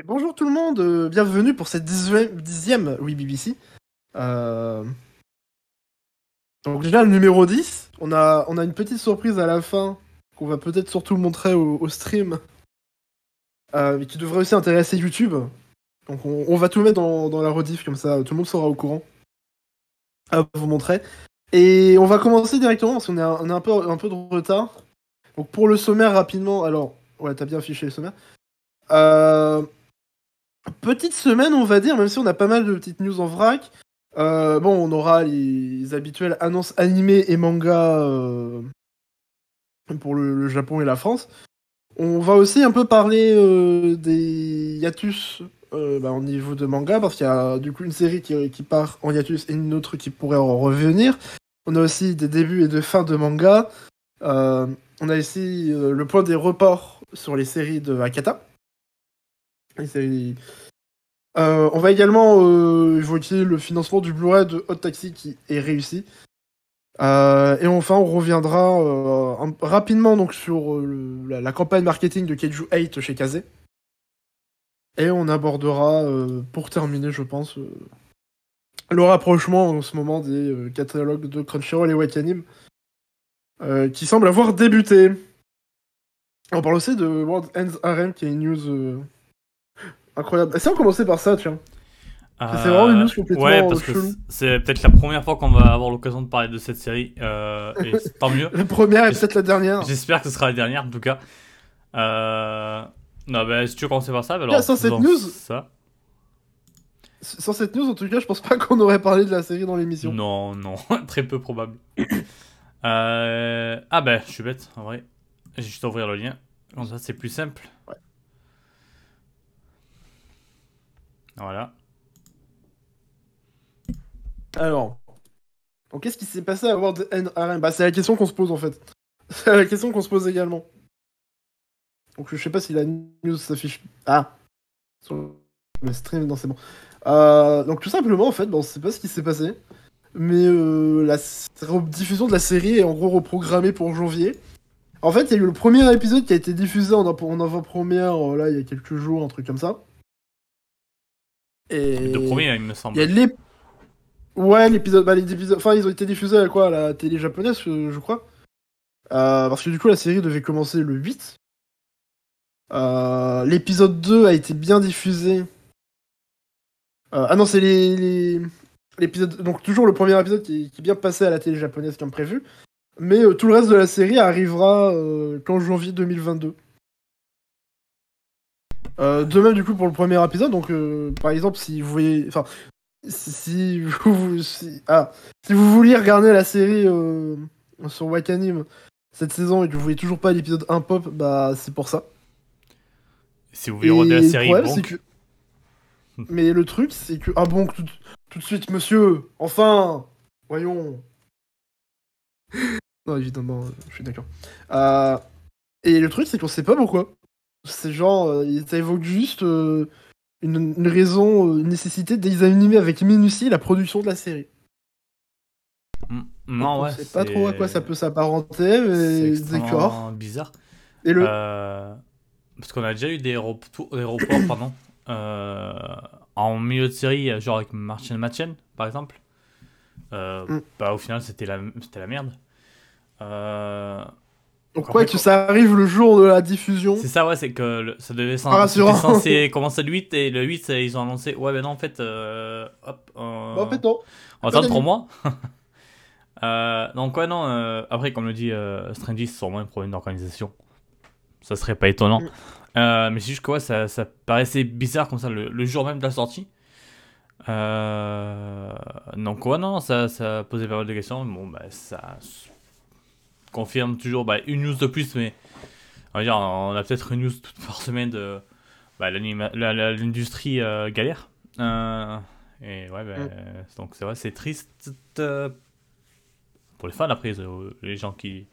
Et bonjour tout le monde, euh, bienvenue pour cette dixième, oui BBC. Euh, Donc déjà le numéro 10, on a, a une petite surprise à la fin qu'on va peut-être surtout montrer au, stream, euh, mais qui devrait aussi intéresser YouTube. Donc on, va tout mettre dans, la rediff comme ça, tout le monde sera au courant. À vous montrer. Et on va commencer directement parce qu'on est un, on a un peu, un peu de retard. Donc pour le sommaire rapidement, alors ouais t'as bien affiché le sommaire. Petite semaine, on va dire, même si on a pas mal de petites news en vrac. Euh, bon, on aura les habituelles annonces animées et mangas euh, pour le, Japon et la France. On va aussi un peu parler euh, des hiatus euh, bah, au niveau de manga, parce qu'il y a du coup une série qui, qui part en hiatus et une autre qui pourrait en revenir. On a aussi des débuts et des fins de manga. On a ici le point des reports sur les séries de Akata. Euh, on va également euh, évoquer le financement du Blu-ray de Hot Taxi qui est réussi. Euh, et enfin, on reviendra euh, rapidement donc sur euh, la, campagne marketing de Keiju 8 chez Kazé. Et on abordera, euh, pour terminer, je pense, euh, le rapprochement en ce moment des euh, catalogues de Crunchyroll et Wakanim euh, qui semble avoir débuté. On parle aussi de World Ends RM qui est une news euh, incroyable. Si on commençait par ça, tiens. C'est vraiment une news complètement Euh, Ouais, parce que c'est peut-être la première fois qu'on va avoir l'occasion de parler de cette série. euh, et tant mieux. La première et peut-être la dernière. J'espère que ce sera la dernière, en tout cas. Euh... Non, bah, si tu veux commencer par ça, bah, alors. Sans cette news Ça. Sans cette news, en tout cas, je pense pas qu'on aurait parlé de la série dans l'émission. Non, non, très peu probable. euh... Ah, bah, je suis bête, en vrai. J'ai juste à ouvrir le lien. Comme ça, c'est plus simple. Ouais. Voilà. Alors, donc qu'est-ce qui s'est passé à World End Bah, c'est la question qu'on se pose en fait. C'est la question qu'on se pose également. Donc, je sais pas si la news s'affiche. Ah Sur le stream, non, c'est bon. Euh, donc, tout simplement, en fait, on sait pas ce qui s'est passé. Mais euh, la diffusion de la série est en gros reprogrammée pour janvier. En fait, il y a eu le premier épisode qui a été diffusé en, en avant-première, euh, là, il y a quelques jours, un truc comme ça. Et... Les deux premiers, il me semble. Il y a les... Ouais, l'épisode... Bah, les épisodes... Enfin, ils ont été diffusés à quoi À la télé japonaise, je, je crois. Euh, parce que du coup, la série devait commencer le 8. Euh, L'épisode 2 a été bien diffusé. Euh, ah non, c'est les... les- L'épisode... Donc toujours le premier épisode qui est, qui est bien passé à la télé japonaise comme prévu. Mais euh, tout le reste de la série arrivera euh, qu'en janvier 2022. Euh, de même du coup pour le premier épisode, donc euh, par exemple si vous voyez, enfin si, vous si, ah, si vous vouliez regarder la série euh, sur Wakanim cette saison et que vous voyez toujours pas l'épisode 1 pop, bah c'est pour ça. Si vous voulez regarder la série, problème, que- Mais le truc, c'est que. Ah bon, tout, tout de suite, monsieur Enfin Voyons Non, évidemment, je suis d'accord. Euh, Et le truc, c'est qu'on sait pas pourquoi. C'est genre, euh, ça évoque juste euh, une, une raison, euh, une nécessité d'examiner avec minutie la production de la série. Mm, Non, on ouais. sait pas c'est- trop à quoi ça peut s'apparenter, C'est mais d'accord. bizarre. Et le. Euh, Parce qu'on a déjà eu des, reports, pardon, euh, en milieu de série, genre avec Martin Machen, par exemple. Euh, Mm. bah, au final, c'était la, c'était la merde. Donc, ouais, que ça arrive le jour de la diffusion. c'est ça, ouais, c'est que le- ça devait c'était censé commencer le 8 et le 8, c'est- ils ont annoncé, ouais, ben non, en fait, euh, hop, euh, Bah, en fait, non. on attend pas 3 mois. Euh, donc, ouais, non, euh, après, comme le dit euh, Strangy, c'est sûrement un problème d'organisation. Ça serait pas étonnant. Mm. Euh, mais c'est juste que ouais, ça, ça paraissait bizarre comme ça le, le jour même de la sortie. Euh, donc, ouais, non, ça, ça posait pas mal de questions. Bon, bah, ça confirme toujours bah, une news de plus, mais on va dire, on a peut-être une news toute par semaine de bah, l'industrie euh, galère. Euh, et ouais, bah, Mm. donc c'est vrai, c'est triste euh, pour les fans. Après, les gens qui,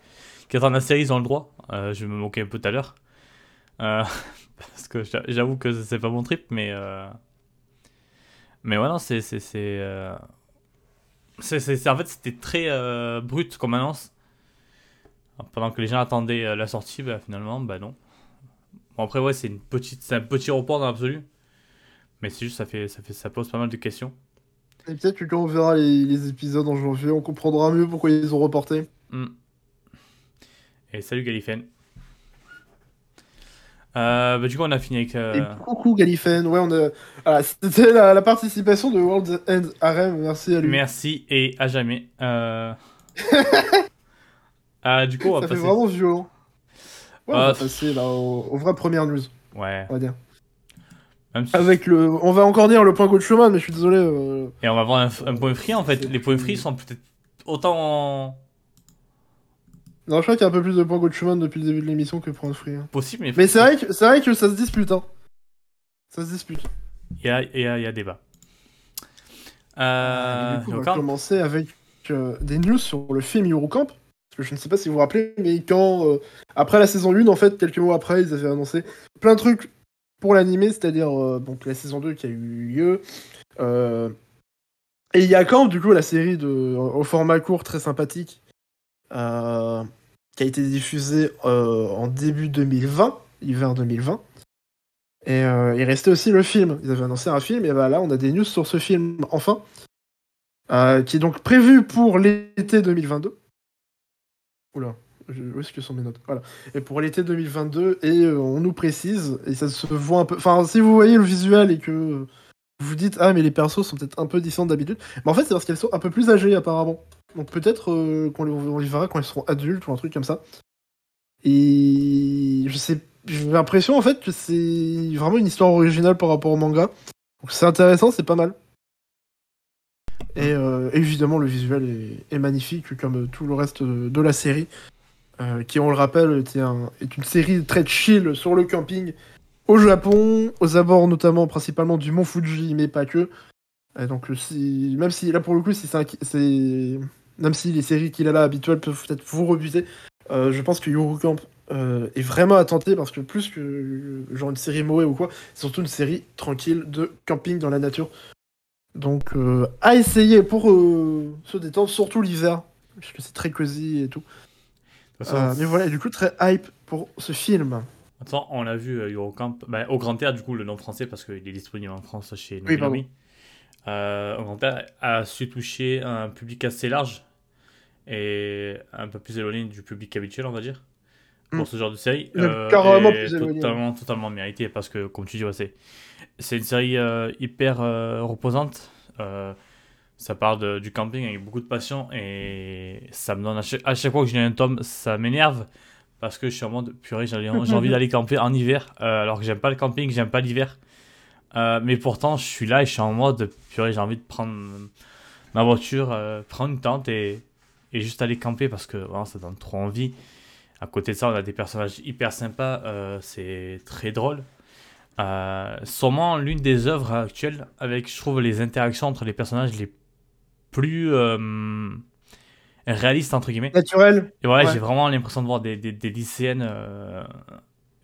qui attendent la série, ils ont le droit. Je vais me moquer un peu tout à l'heure. Parce que j'a- j'avoue que c'est pas mon trip, mais. Mais ouais, non, c'est. c'est, c'est, en fait, c'était très brut comme annonce. Pendant que les gens attendaient euh, la sortie, bah, finalement, bah non. Bon, après, ouais, c'est une petite, c'est un petit report dans l'absolu. Mais c'est juste, ça, fait, ça, fait, ça pose pas mal de questions. Et peut-être que quand on verra les, les épisodes en janvier, on comprendra mieux pourquoi ils ont reporté. Hmm. Et salut Galifen. Euh, bah, du coup, on a fini avec. euh, Et coucou Galifen, ouais, on a. Voilà, c'était la, la participation de World's End RM, merci à lui. Merci et à jamais. Euh... ah, du coup, on va Ça fait passer. vraiment violent. Ouais, on Ah, va passer là aux, aux vraies premières news, Ouais. on va dire. Même si- Avec le. On va encore dire le point Schumann, mais je suis désolé. euh, Et on va avoir un, un point free en fait. Les points free sont peut-être autant en- Non, je crois qu'il y a un peu plus de points Schumann depuis le début de l'émission que point free. hein. possibles, mais Mais c'est vrai, que, c'est vrai que ça se dispute, hein. Ça se dispute. il y a, y a, y a débat. Et Euh, du coup, on va quand- commencer avec euh, des news sur le film Eurocamp. Je ne sais pas si vous vous rappelez, mais quand, euh, après la saison 1, en fait, quelques mois après, ils avaient annoncé plein de trucs pour l'animé, c'est-à-dire euh, donc la saison 2 qui a eu lieu. euh, et il y a quand, du coup, la série de, au format court très sympathique, qui a été diffusée en début 2020, hiver 2020. Et il restait aussi le film. Ils avaient annoncé un film, et bah là, on a des news sur ce film, enfin. Qui est donc prévu pour l'été 2022. Oula, où est-ce que sont mes notes? Voilà. Et pour l'été 2022, et euh, on nous précise, et ça se voit un peu. Enfin, si vous voyez le visuel et que vous vous dites, ah, mais les persos sont peut-être un peu différents d'habitude, mais en fait, c'est parce qu'elles sont un peu plus âgées apparemment. Donc peut-être euh, qu'on les, les verra quand elles seront adultes ou un truc comme ça. Et je sais, j'ai l'impression en fait que c'est vraiment une histoire originale par rapport au manga. Donc c'est intéressant, c'est pas mal. Et euh, évidemment, le visuel est, est magnifique, comme tout le reste de, la série, euh, qui, on le rappelle, était un- est une série très chill sur le camping au Japon, aux abords notamment, principalement du mont Fuji, mais pas que. Et donc, si, même si là, pour le coup, si c'est même si les séries qu'il a là habituelles peuvent peut-être vous rebuter, euh, je pense que Eurocamp euh, est vraiment à tenter parce que plus que genre une série Moe ou quoi, c'est surtout une série tranquille de camping dans la nature. Donc euh, à essayer pour euh, se détendre, surtout l'hiver, parce que c'est très cosy et tout. façon, Euh, mais voilà, du coup très hype pour ce film. Attends, on l'a vu Eurocamp, bah, au Grand Air, du coup, le nom français, parce qu'il est disponible en France chez Oui. Nomi. Euh, au Grand Air a su toucher un public assez large et un peu plus éloigné du public habituel, on va dire, pour Mm. ce genre de série. Euh, carrément plus. Totalement, totalement mérité, parce que, comme tu dis, ouais, c'est, une série euh, hyper euh, reposante. Euh, ça part de- du camping avec beaucoup de passion et ça me donne à chaque, à chaque fois que je lis un tome, ça m'énerve parce que je suis en mode purée, j'ai envie d'aller camper en hiver alors que j'aime pas le camping, j'aime pas l'hiver. Mais pourtant, je suis là et je suis en mode purée, j'ai envie de prendre ma voiture, prendre une tente et, et juste aller camper parce que vraiment, ça donne trop envie. À côté de ça, on a des personnages hyper sympas, euh, c'est très drôle. Euh, sûrement l'une des œuvres actuelles avec, je trouve, les interactions entre les personnages les plus euh, réalistes, entre guillemets. Naturel. Et Ouais. j'ai vraiment l'impression de voir des, des, des lycéennes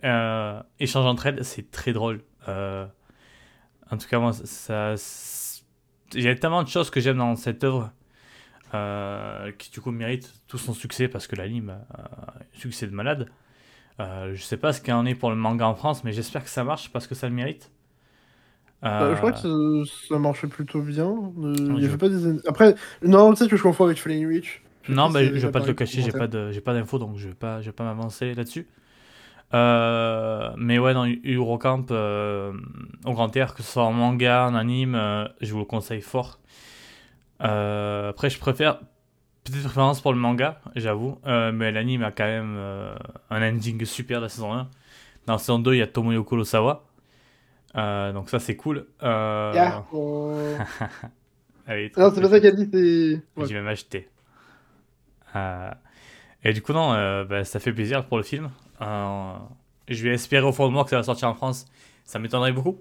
euh, échanger entre elles. C'est très drôle. En tout cas, moi, ça- il y a tellement de choses que j'aime dans cette œuvre euh, qui, du coup, mérite tout son succès parce que l'anime a un succès de malade. Euh, je sais pas ce qu'il en est pour le manga en France, mais j'espère que ça marche parce que ça le mérite. Euh, je crois Euh, que ça, ça marchait plutôt bien. Euh, il y avait pas des... Après, non, peut-être que je confonds avec Flying Witch. Je Non, bah, je vais pas te le cacher, j'ai pas de, j'ai pas d'infos, donc je vais pas, je vais pas m'avancer là-dessus. Euh, mais ouais, dans Eurocamp, euh, au Grand Air, que ce soit en manga, en anime, euh, je vous le conseille fort. Euh, après, je préfère, petite préférence pour le manga, j'avoue, euh, mais l'anime a quand même euh, un ending super de la saison 1. Dans la saison 2, il y a Tomoyo Kurosawa. Donc ça, c'est cool. Yeah. Oh. est Non, c'est pas ça qu'elle dit, c'est. Ouais. j'ai même acheté. Et du coup, non, bah, ça fait plaisir pour le film. Je vais espérer au fond de moi que ça va sortir en France. Ça m'étonnerait beaucoup.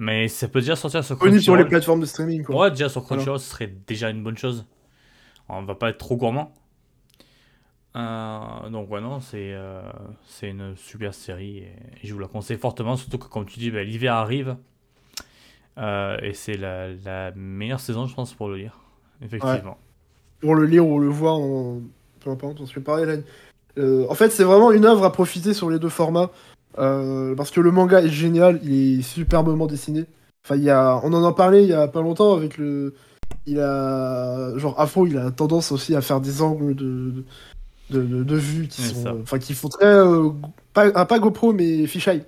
Mais ça peut déjà sortir sur Connu sur les Crunchyroll. plateformes de streaming, quoi. Ouais, déjà sur Crunchyroll, ce serait déjà une bonne chose. On va pas être trop gourmand. Euh, donc, ouais, non, c'est euh, c'est une super série et je vous la conseille fortement. Surtout que, comme tu dis, bah, l'hiver arrive. Euh, et c'est la, la meilleure saison, je pense, pour le lire. Effectivement. Pour le lire ou le voir, en... peu importe, que pareil, là, euh, en fait, c'est vraiment une œuvre à profiter sur les deux formats. Euh, parce que le manga est génial, il est superbement dessiné. Enfin, il y a, on en a parlé il y a pas longtemps avec le. Il a. Genre, Afro, il a tendance aussi à faire des angles de. de, de, de vue qui sont. Enfin, qui font très. euh, pas, pas GoPro, mais fisheye.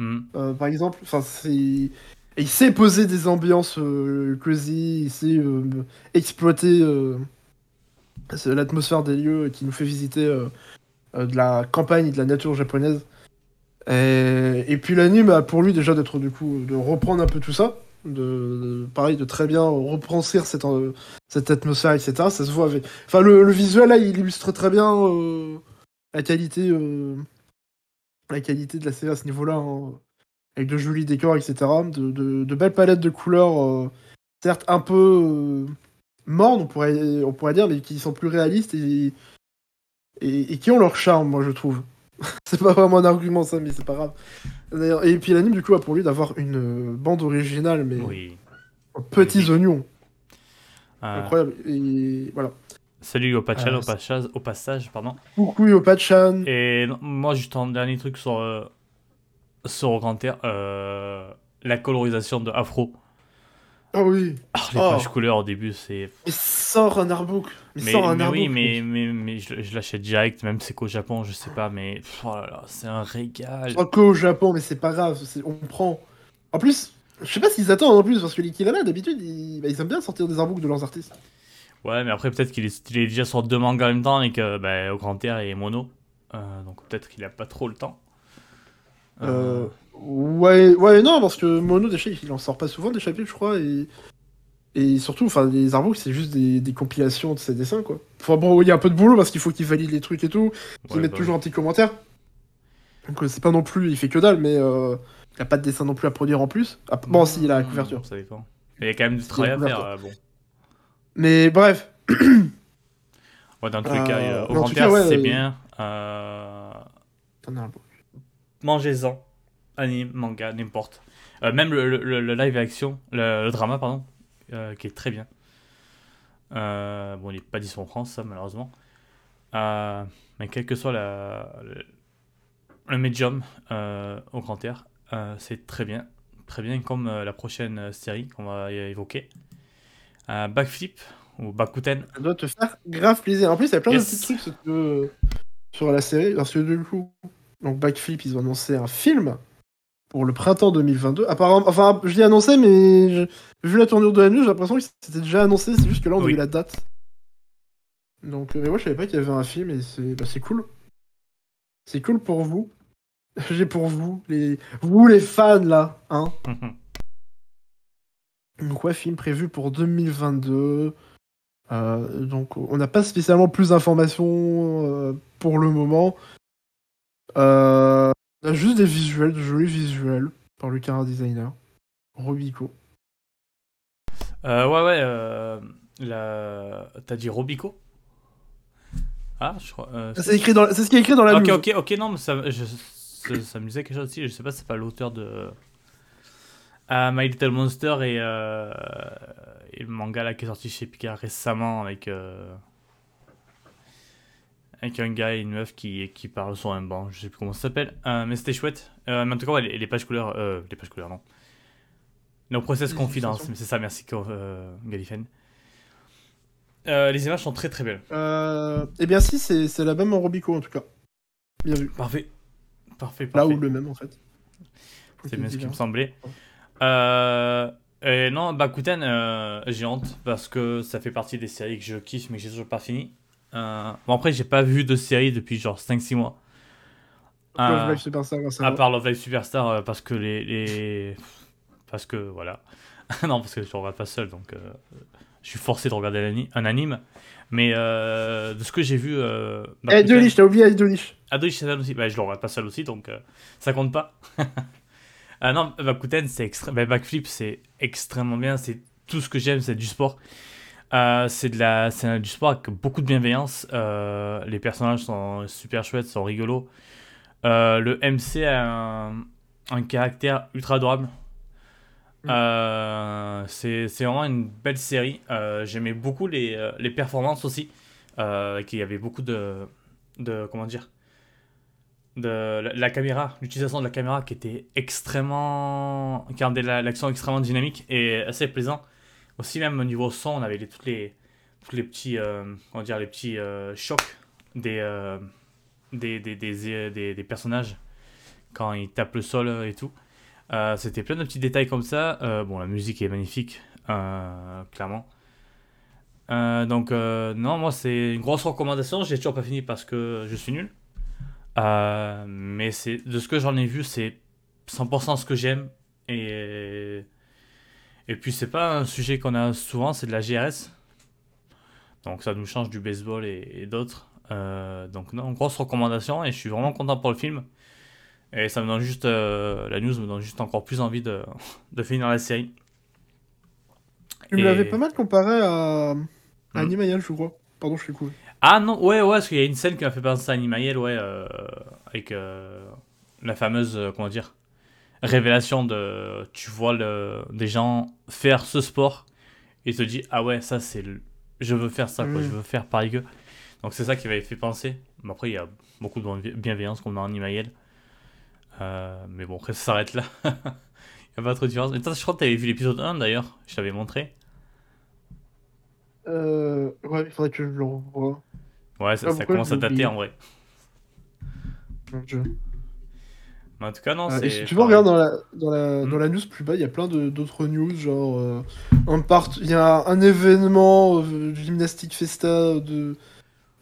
Euh, par exemple. Enfin, c'est. Et il sait poser des ambiances euh, cosy, il sait euh, exploiter euh, l'atmosphère des lieux qui nous fait visiter de la campagne et de la nature japonaise. Et, et puis l'anime a pour lui déjà d'être du coup de reprendre un peu tout ça, de, pareil de très bien reprendre cette, euh, atmosphère, etc. Ça se voit avec. Enfin le, visuel là, il illustre très bien euh, la qualité, euh, la qualité de la série à ce niveau-là, hein. avec de jolis décors, etc. De, belles palettes de couleurs, euh, certes un peu euh, mornes, on pourrait, on pourrait dire, mais qui sont plus réalistes et qui ont leur charme, moi je trouve. c'est pas vraiment un argument ça, mais c'est pas grave. D'ailleurs, et puis l'anime du coup a pour lui d'avoir une bande originale, mais Oui. en petits oignons, Euh, incroyable. Et voilà. salut au, passage, Euh, au, passage, au passage, pardon. Coucou Yopachan. Et moi, juste un dernier truc sur, euh, sur air, euh, la colorisation de Afro. Ah oui. Ah, les Oh. pages couleurs au début, c'est. Mais sors un artbook. Mais, Mais, sors un mais artbook. oui, mais, mais, mais je, je l'achète direct, même si c'est qu'au Japon, je sais pas, mais oh là là, c'est un régal. Je crois qu'au Japon, mais c'est pas grave, on prend. En plus, je sais pas s'ils attendent en plus, parce que les Kirana, d'habitude, ils... bah, ils aiment bien sortir des artbooks de leurs artistes. Ouais, mais après, peut-être qu'il est, il est déjà sur deux mangas en même temps et que bah, au grand air est mono. Euh, donc peut-être qu'il a pas trop le temps. Euh, Ouais, ouais, non, parce que Mono, des chapitres, il en sort pas souvent des chapitres, je crois, et. Et surtout, enfin, les artbooks, c'est juste des, des compilations de ses dessins, quoi. Enfin, bon, il y a un peu de boulot parce qu'il faut qu'il valide les trucs et tout, qu'il ouais, mette bah toujours un petit commentaire. Donc, euh, c'est pas non plus, il fait que dalle, mais euh, il a pas de dessin non plus à produire en plus. Ah, bon, si, il a la couverture. Ça dépend. Il y a quand même du travail à faire. euh, bon. Mais bref, Ouais, dans tous les Euh, cas, euh, au grand ouais, c'est bien. Euh, t'en as un book. Mangez-en. Anime, manga, n'importe. Euh, même le, le- le live action, le, le drama, pardon, euh, qui est très bien. Euh, bon, il n'est pas dispo en France, ça, malheureusement. Mais quel que soit la, le, médium au grand air, c'est très bien. Très bien, comme la prochaine série qu'on va évoquer. Backflip, ou Bakuten. Ça doit te faire grave plaisir. En plus, il y a plein Yes. de petits trucs sur, sur la série. Parce que du coup, donc Backflip, ils ont annoncé un film pour le printemps 2022. Apparemment, enfin, je l'ai annoncé, mais je- vu la tournure de la news, j'ai l'impression que c'était déjà annoncé. C'est juste que là, on a eu la date. Donc, euh, mais moi, je savais pas qu'il y avait un film et c'est bah, c'est cool. C'est cool pour vous. J'ai pour vous, les vous les fans là, hein. Donc ouais, film prévu pour 2022. Euh, donc on n'a pas spécialement plus d'informations euh, pour le moment. Euh, on a juste des visuels, de jolis visuels par le Cara Designer. Robico. Euh, ouais, ouais. Euh, la... T'as dit Robico? Ah, je crois. euh, C'est écrit dans, c'est ce qui est écrit dans la Ok, ok, ok, non, mais ça, je- ça, ça me disait quelque chose aussi. Je sais pas si c'est pas l'auteur de. Ah, My Little Monster et, euh, et le manga là qui est sorti chez Pika récemment avec. Avec un gars et une meuf qui, qui parlent sur un banc. Je sais plus comment ça s'appelle. Euh, mais c'était chouette. Euh, mais en tout cas, ouais, les, les pages couleurs. Euh, les pages couleurs, non. No Process Les Confidence, c'est ça, merci euh, Galifen. Euh, les images sont très très belles. Euh, eh bien si, c'est c'est la même en Robico en tout cas. Bien vu. Parfait. Parfait, Là parfait. où le même en fait. C'est bien ce qui me hein. semblait. Euh, et non, Bakuten, euh, j'ai honte parce que ça fait partie des séries que je kiffe mais que j'ai toujours pas fini. Euh, bon, après, j'ai pas vu de série depuis genre 5-6 mois. Love Euh, Live Superstar, à part Love Live Superstar euh, parce que les, les. Parce que voilà. non, parce que je regarde pas seul donc euh, je suis forcé de regarder un ani- un anime. Mais euh, de ce que j'ai vu. Euh, Eh, Bakuten- Idolish, t'as oublié Idolish. Adonis Chazan aussi, bah, je le regarde pas seul aussi, donc ça compte pas. Ah non, Bakuten, c'est extré- bah, Backflip, c'est extrêmement bien. C'est tout ce que j'aime, c'est du sport. Euh, c'est de la, c'est du sport avec beaucoup de bienveillance. Euh, les personnages sont super chouettes, sont rigolos. Euh, le MC a un, un caractère ultra adorable. Mm. C'est vraiment une belle série. J'aimais beaucoup les, les performances aussi. Qu'il y avait beaucoup de, de comment dire de la, la caméra, l'utilisation de la caméra qui était extrêmement. qui rendait la- l'action extrêmement dynamique et assez plaisant. Aussi, même au niveau son, on avait les, les, tous les petits, euh, dire, les petits euh, chocs des, euh, des, des, des, des- des personnages quand ils tapent le sol et tout. C'était plein de petits détails comme ça. Bon, la musique est magnifique, clairement. Donc, non, moi, c'est une grosse recommandation. J'ai toujours pas fini parce que je suis nul. Mais c'est de ce que j'en ai vu, c'est 100% ce que j'aime. Et, et puis, c'est pas un sujet qu'on a souvent, c'est de la GRS. Donc, ça nous change du baseball et, et d'autres. Euh, donc, non, grosse recommandation. Et je suis vraiment content pour le film. Et ça me donne juste. euh, la news me donne juste encore plus envie de, de finir la série. Tu me Et- l'avais pas mal comparé à, à Hmm. Je crois. Pardon, je suis cool. Ah non, ouais, ouais, parce qu'il y a une scène qui m'a fait penser à Animael, ouais, euh, avec la fameuse, comment dire, révélation de. Tu vois le, des gens faire ce sport et te dis, ah ouais, ça c'est. le- Je veux faire ça, quoi, Mm. je veux faire pareil que. Donc c'est ça qui m'avait fait penser. Mais après, il y a beaucoup de bienveillance comme dans Animael. Euh, mais bon, après, ça s'arrête là. Il n'y a pas trop de différence. Mais toi, je crois que tu avais vu l'épisode 1 d'ailleurs, je t'avais montré. Euh, ouais, il faudrait que je le revoie. Ouais, ça, Ah, ça commence je à dater en vrai. Mon Dieu. Mais en tout cas, non, Euh, c'est. et si tu veux, regarde dans la, dans la, Hmm. dans la news plus bas, il y a plein d'autres news, genre euh, un part... il y a un événement euh, gymnastique festa de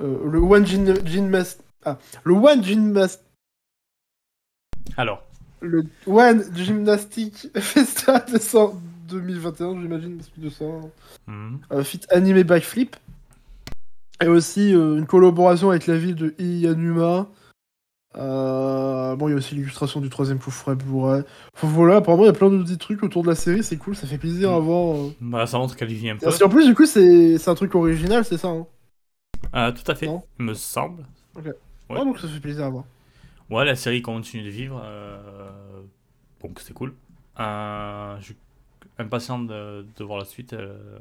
euh, le One Gym, Gymnast... ah, le One Gymnast... Alors. le One Gymnastic Festa de 100 2021, j'imagine, parce que de ça, euh, fit animé backflip, et aussi euh, une collaboration avec la ville de Iyanuma. Euh, bon, il y a aussi l'illustration du troisième coup frais Blu-ray. Enfin, voilà, apparemment, il y a plein de petits trucs autour de la série, c'est cool, ça fait plaisir à Mm. voir. euh. Bah, ça montre qu'elle y vit un peu. Parce qu'en plus, du coup, c'est c'est un truc original, c'est ça. Hein. Ah, tout à fait, Non. il me semble. Ouais. Ouais, donc ça fait plaisir à voir. Ouais, la série continue de vivre. euh, Donc, c'est cool. Euh, Je suis impatient de, de voir la suite. euh.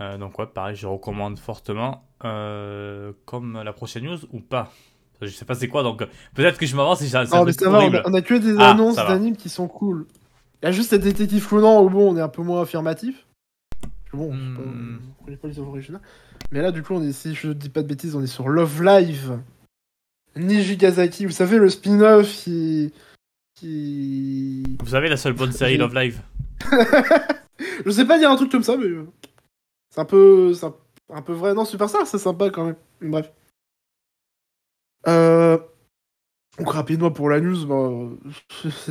Euh, donc, ouais, pareil, je recommande fortement. Euh, Comme la prochaine news ou pas Je sais pas c'est quoi, donc peut-être que je m'avance et c'est un Non, mais ça va, on horrible. a, on a que des Ah, annonces ça d'animes qui sont cool. Il y a juste cette détective Conan où bon, on est un peu moins affirmatif. Bon, Hmm. on connaît pas les œuvres originales. Mais là, du coup, on est, si je dis pas de bêtises, on est sur Love Live. Nijigasaki, vous savez, le spin-off qui. qui. Vous savez, la seule bonne série Love Live Je sais pas dire un truc comme ça, mais. euh, C'est un peu. C'est un, un peu vrai. Non, Superstar, c'est sympa quand même. Bref. Euh, donc rapidement pour la news, bah,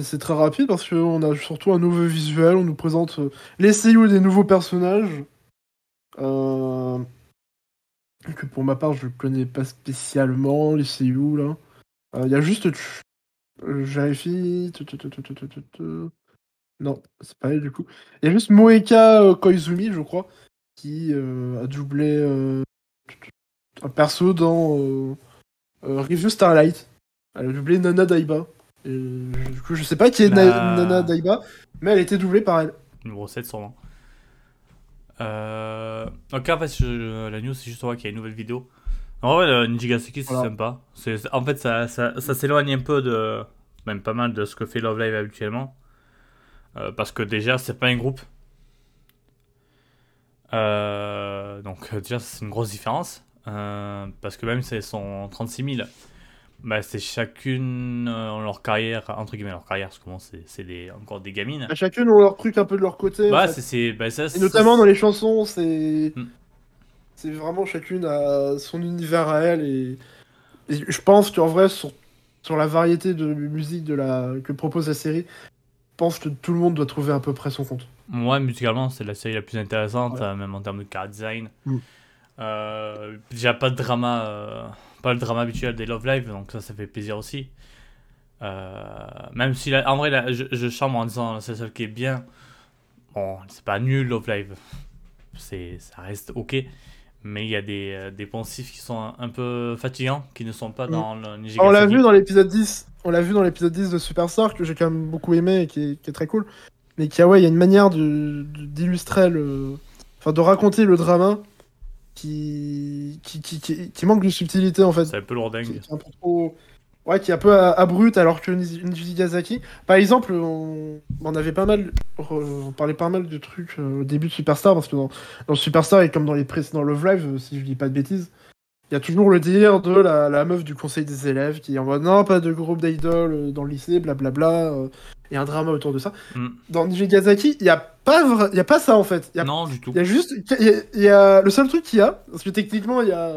c'est très rapide parce qu'on a surtout un nouveau visuel, on nous présente euh, les CEO des nouveaux personnages. Euh, que pour ma part je connais pas spécialement les CU là. Il y a juste J'arrive. Non, c'est pas elle du coup. Il y a juste Moeka Koizumi, je crois, qui a doublé un perso dans Review Starlight. Elle a doublé Nana Daiba. Et, du coup, je sais pas qui est Na- Nana Daiba, mais elle a été doublée par elle. Numéro 7 sûrement. Euh... Donc en fait, je- la news c'est juste voir qu'il y a une nouvelle vidéo. En vrai, le c'est Voilà. sympa. C'est, c'est- en fait, ça, ça, ça s'éloigne un peu de. Même pas mal de ce que fait Love Live habituellement. Euh, parce que déjà, c'est pas un groupe. Euh, donc euh, déjà, c'est une grosse différence. Euh, parce que même si elles sont 36 000, bah, c'est chacune euh, en leur carrière, entre guillemets leur carrière, parce que bon, c'est, des, encore des gamines. À chacune ont leur truc un peu de leur côté. en Bah, fait. c'est, bah, ça, Et notamment dans les chansons, c'est. Hmm. C'est vraiment chacune a son univers à elle. Et, et je pense qu'en vrai, sur, sur la variété de musique de la... que propose la série, je pense que tout le monde doit trouver à peu près son compte. Moi, musicalement, c'est la série la plus intéressante, Ouais. euh, même en termes de car design. Mm. Euh, déjà, pas de drama, euh, pas le drama habituel des Love Live, donc ça, ça fait plaisir aussi. Euh, même si, la- en vrai, la- je, je en disant c'est celle qui est bien. Bon, c'est pas nul Love Live, c'est, ça reste ok. Mais il y a des, euh, des poncifs qui sont un, un peu fatigants, qui ne sont pas Mm. dans le On l'a vu dans l'épisode 10. On l'a vu dans l'épisode 10 de Superstar que j'ai quand même beaucoup aimé et qui est, qui est très cool. Mais qui a ouais, il y a une manière d'illustrer le enfin de raconter le drama qui qui, qui, qui- qui manque de subtilité en fait. C'est un peu lourdingue. Qui, qui est un peu trop Ouais, qui est un peu abrupte alors que Nijigazaki. Par exemple, on, on avait pas mal. On parlait pas mal de trucs euh, au début de Superstar, parce que dans, dans Superstar, et comme dans les précédents Love Live, euh, si je dis pas de bêtises, il y a toujours le délire de la, la, meuf du conseil des élèves qui est en mode non, pas de groupe d'idoles euh, dans le lycée, blablabla. Il y a un drama autour de ça. Mm. Dans Nijigazaki, il n'y a, pas y a pas ça en fait. Y a, non, du tout. Il y a juste. Y y a, le seul truc qu'il y a, parce que techniquement, il y a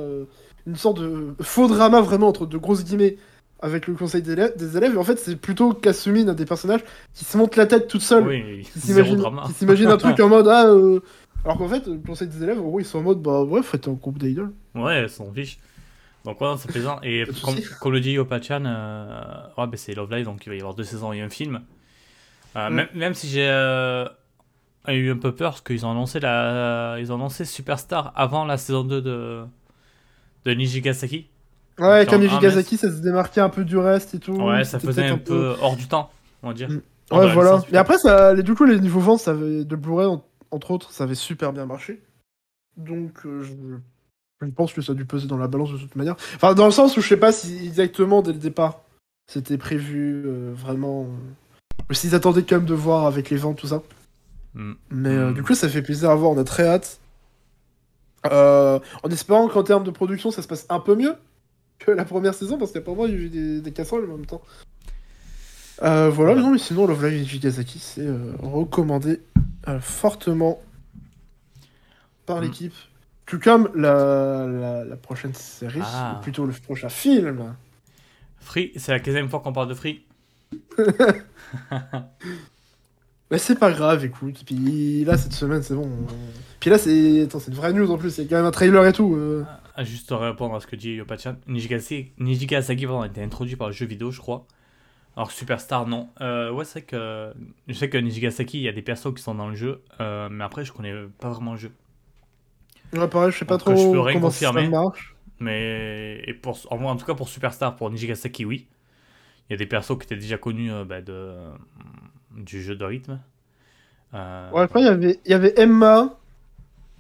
une sorte de faux drama vraiment entre de grosses guillemets avec le conseil des élèves, des élèves. en fait, c'est plutôt Kasumi, un des personnages, qui se monte la tête toute seule. Oui, qui s'imagine un truc en mode Ah. Euh... Alors qu'en fait, conseil des élèves, en gros, ils sont en mode Bah ouais, faites un groupe d'idoles. Ouais, ils s'en fichent. Donc, ouais, c'est plaisant. Et comme, comme, le dit Yopachan, euh... ouais, bah, c'est Love Live, donc il va y avoir deux saisons et un film. Euh, même, même, si j'ai euh, eu un peu peur, parce qu'ils ont annoncé la... ils ont annoncé Superstar avant la saison 2 de, de Nijigasaki. Ouais, comme Nijigazaki, ça se démarquait un peu du reste et tout. Ouais, ça faisait un, peu... hors du temps, on va dire. Mm. Ouais, voilà. Mais après, ça, du coup, les niveaux ventes de Blu-ray, entre autres, ça avait super bien marché. Donc, euh, je... pense que ça a dû peser dans la balance de toute manière. Enfin, dans le sens où je sais pas si exactement dès le départ c'était prévu euh, vraiment. Euh... S'ils attendaient quand même de voir avec les ventes, tout ça. Mm. Mais euh, mm. du coup, ça fait plaisir à voir, on a très hâte. en espérant qu'en termes de production, ça se passe un peu mieux que la première saison, parce qu'apparemment, il y a eu des, des casseroles en même temps. Euh, voilà, mais non, mais sinon, Love Live Jigazaki, c'est euh, recommandé euh, fortement par mm. l'équipe. Tout comme la, la, la prochaine série, ah. ou plutôt le prochain film. Free, c'est la 15 fois qu'on parle de Free. Mais c'est pas grave, écoute. Puis là, cette semaine, c'est bon. Puis là, c'est Attends, c'est une vraie news en plus. C'est quand même un trailer et tout. Euh. Ah, juste répondre à ce que dit Yopachan. Nijika Asagi a été introduit par le jeu vidéo, je crois. Alors Superstar, non. Euh, ouais, c'est que je sais que Nijigasaki, il y a des persos qui sont dans le jeu, euh, mais après, je connais pas vraiment le jeu. Ouais, pareil, je sais pas trop je peux comment confirmer, ça marche. Mais et pour, en, tout cas pour Superstar, pour Nijigasaki, oui. Il y a des persos qui étaient déjà connus bah, de du jeu de rythme. Euh, ouais, après, il y avait, il y avait Emma,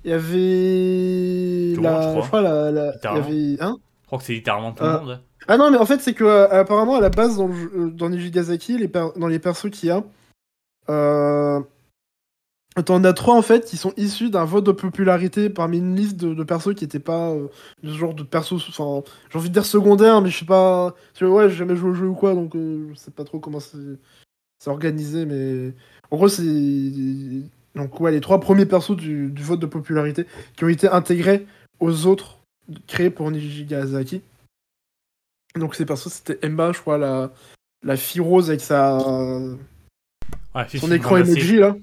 il y avait. la... je, crois. la, la... Il y avait... Hein? Je crois que c'est littéralement tout le euh, monde. Ah non, mais en fait, c'est que euh, apparemment à la base, dans, le, dans Nijigasaki, les dans les persos qu'il y a, euh... T'en as trois en fait qui sont issus d'un vote de popularité parmi une liste de, persos qui étaient pas euh, ce genre de persos, enfin j'ai envie de dire secondaire, mais je sais pas, tu vois, ouais, j'ai jamais joué au jeu ou quoi, donc je sais pas trop comment c'est c'est organisé, mais en gros, c'est. Donc, ouais, les trois premiers persos du, vote de popularité qui ont été intégrés aux autres créés pour Nijigasaki. Donc, ces persos, c'était Emma, je crois, la, la fille rose avec sa. son écran emoji, là.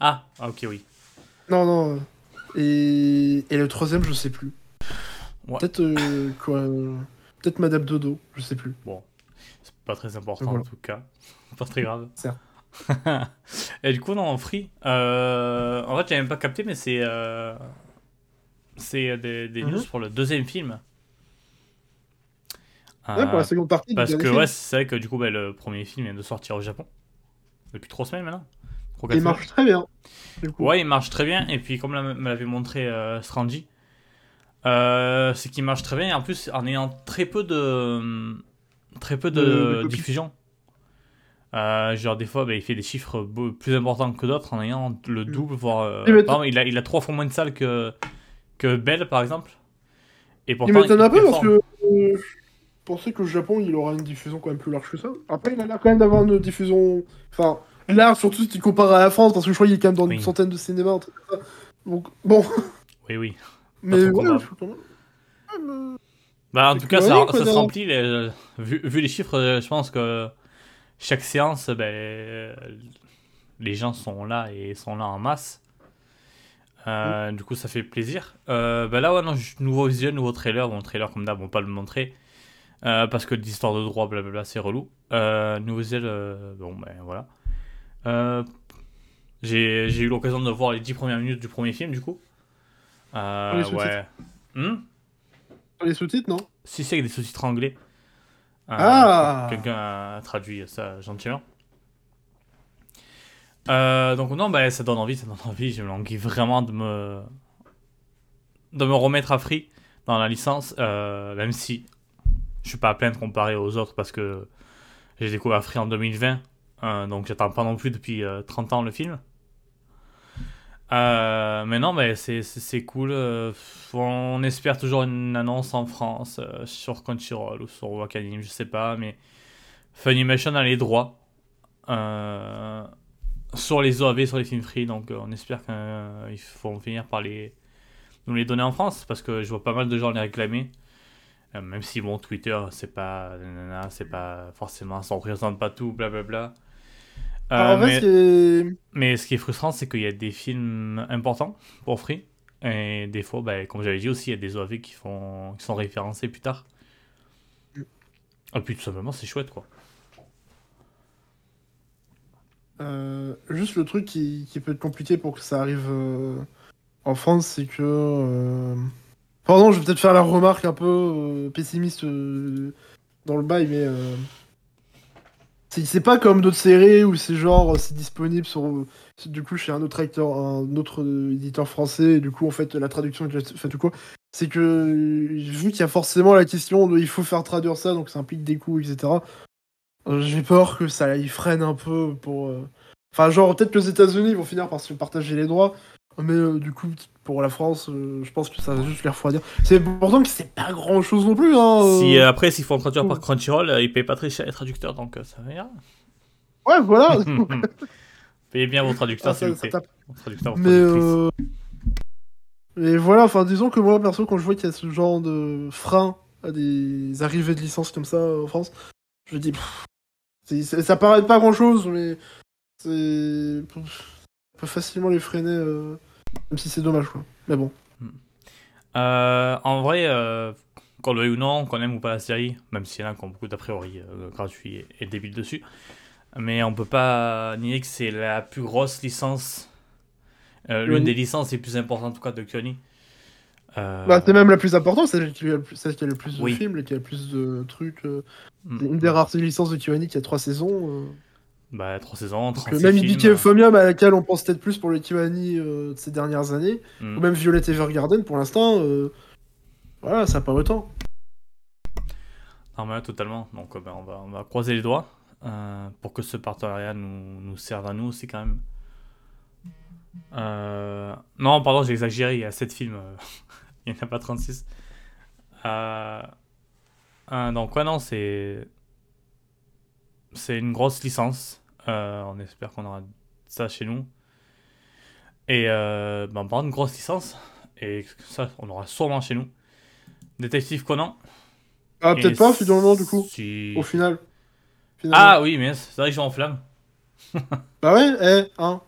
Ah, ah, ok, oui. Non, non. Et, et le troisième, je sais plus. Peut-être euh, quoi Peut-être Madame Dodo, je sais plus. Bon, c'est pas très important en tout cas. Pas très grave. Et du coup, non, Free. Euh, en fait, j'avais même pas capté, mais c'est. Euh... C'est des, des news mhm. pour le deuxième film. Ouais, pour la seconde partie. Parce que, ouais, c'est vrai que du coup, bah, le premier film vient de sortir au Japon. Depuis trois semaines maintenant. il marche très bien. Ouais, il marche très bien. Et puis, comme me l'avait montré euh, euh, c'est qu'il marche très bien. Et en plus, en ayant très peu de. Très peu de diffusion. Euh, genre des fois, bah, il fait des chiffres plus importants que d'autres en ayant le mm. double, voire... Euh, il, a, il a trois fois moins de salles que, que Bell, par exemple. Et pourtant, il m'étonne un peu parce que euh, je pensais que le Japon, il aura une diffusion quand même plus large que ça. Après, il a l'air quand même d'avoir une diffusion... Enfin, large, surtout si tu compares à la France, parce que je crois qu'il est quand même dans une centaine de cinémas, Donc, bon... Oui, oui. Mais ouais, je Bah, en tout cas, ça, ça se remplit. Vu, vu les chiffres, je pense que chaque séance, ben, les gens sont là et sont là en masse. Euh, du coup, ça fait plaisir. Euh, ben là, ouais, non, nouveau visuel, nouveau trailer. Bon, trailer comme d'hab, on va pas le montrer. Euh, parce que l'histoire de droit, blablabla, c'est relou. nouveau visuel, bon, ben voilà. j'ai eu l'occasion de voir les 10 premières minutes du premier film, du coup. les ouais. Hmm les sous-titres, non? Si, c'est avec des sous-titres anglais. Euh, ah Quelqu'un a traduit ça gentiment. Euh, donc non, bah, ça donne envie, ça donne envie. J'ai envie vraiment de me de me remettre à Free dans la licence, euh, même si je suis pas à plaindre comparé aux autres parce que j'ai découvert Free en 2020, euh, donc j'attends pas non plus depuis 30 ans le film. mais non, c'est cool. on espère toujours une annonce en France sur Crunchyroll ou sur Wakanim, je sais pas, mais Funimation a les droits sur les OAV, sur les films free, donc on espère qu'ils vont finir par les nous les donner en France parce que je vois pas mal de gens les réclamer. Euh, même si bon Twitter c'est pas c'est pas forcément ça représente pas tout blablabla. Euh, mais, mais, ce qui est frustrant c'est qu'il y a des films importants pour Free et des fois bah, comme j'avais dit aussi il y a des OAV qui font qui sont référencés plus tard. Et puis tout simplement c'est chouette quoi. Euh, juste le truc qui, peut être compliqué pour que ça arrive en France, c'est que. Euh, pardon, je vais peut-être faire la remarque un peu euh, pessimiste euh, dans le bail, mais. C'est pas comme d'autres séries où c'est genre, c'est disponible sur. Du coup, chez un autre acteur, un autre éditeur français, et du coup, en fait, la traduction est quoi. C'est que, vu qu'il y a forcément la question de il faut faire traduire ça, donc ça implique des coûts, etc. J'ai peur que ça y freine un peu pour. Enfin, genre, peut-être que les États-Unis vont finir par se partager les droits, mais euh, du coup, pour la France, euh, je pense que ça va juste les refroidir. C'est pourtant que c'est pas grand chose non plus. Hein, euh. Si, après, s'ils font traduire par Crunchyroll, ils payent pas très cher les traducteurs, donc ça va bien. Ouais, voilà. Payez bien vos traducteurs, ah, s'il vous plaît. Mais, Mais voilà, enfin, disons que moi, perso, quand je vois qu'il y a ce genre de frein à des arrivées de licences comme ça en France, je me dis, ça paraît pas grand chose, mais c'est peut facilement les freiner, euh, même si c'est dommage, quoi. Mais bon. Hmm. Euh, en vrai, euh, qu'on le veuille ou non, qu'on aime ou pas la série, même s'il y en a qui ont beaucoup d'a priori gratuits et, débiles dessus, mais on peut pas nier que c'est la plus grosse licence, l'une des licences les plus importantes en tout cas de Kyoni. Bah, c'est même la plus importante, c'est celle qui a le plus, celle qui a le plus de films et qui a le plus de trucs. Hmm. Une des rares licences de Kyoni qui a trois saisons. Bah, 3 saisons, 36 Même Indique Euphonium, à laquelle on pense peut-être plus pour les Kiwani euh, de ces dernières années, mm. ou même Violet Evergarden, pour l'instant, euh, voilà, ça n'a pas autant. Non, mais totalement. Donc, euh, ben, on, va, on va croiser les doigts pour que ce partenariat nous, nous serve à nous aussi, quand même. Non, pardon, j'ai exagéré, il y a 7 films, il n'y en a pas 36. donc, ouais, non, c'est. C'est une grosse licence. Euh, on espère qu'on aura ça chez nous. Et euh, ben, on une grosse licence. Et ça, on aura sûrement chez nous. Détective Conan. Ah, peut-être pas, finalement, du coup. Au final. Ah oui, mais c'est vrai que j'ai en flamme. bah ouais, eh, hein.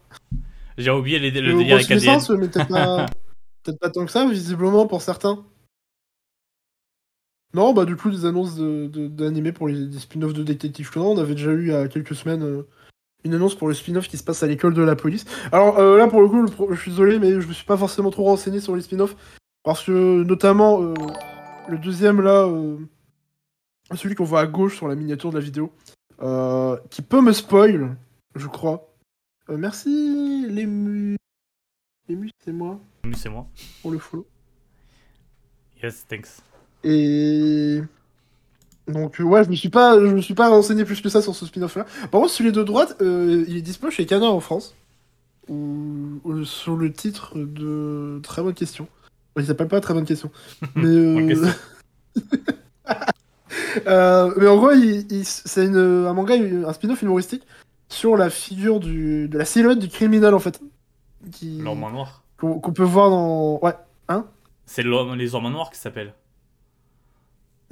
J'ai oublié les, le délire avec licence, mais peut-être pas, peut pas tant que ça, visiblement, pour certains. Non, bah du coup, des annonces d'animés pour les, spin-offs de Détective Conan. On avait déjà eu il y a quelques semaines euh, une annonce pour le spin-off qui se passe à l'école de la police. Alors euh, là, pour le coup, je suis désolé, mais je me suis pas forcément trop renseigné sur les spin-offs. Parce que, notamment, euh, le deuxième là, celui qu'on voit à gauche sur la miniature de la vidéo, qui peut me spoil, je crois. merci, Lému. Lému, c'est moi. Lému, c'est moi. Pour le follow. Yes, thanks. Et donc ouais, je me suis pas, je me suis pas renseigné plus que ça sur ce spin-off là. Par contre, celui de droite, euh, il est dispo chez Canard en France. Ou, sur le titre de très bonne question. Il s'appelle pas très bonne question. mais euh, euh, mais en gros, c'est un manga, un spin-off humoristique sur la figure du, de la silhouette du criminel en fait. Qui... L'homme noir. Qu'on peut voir dans. Ouais, hein? C'est les hommes noirs qui s'appellent.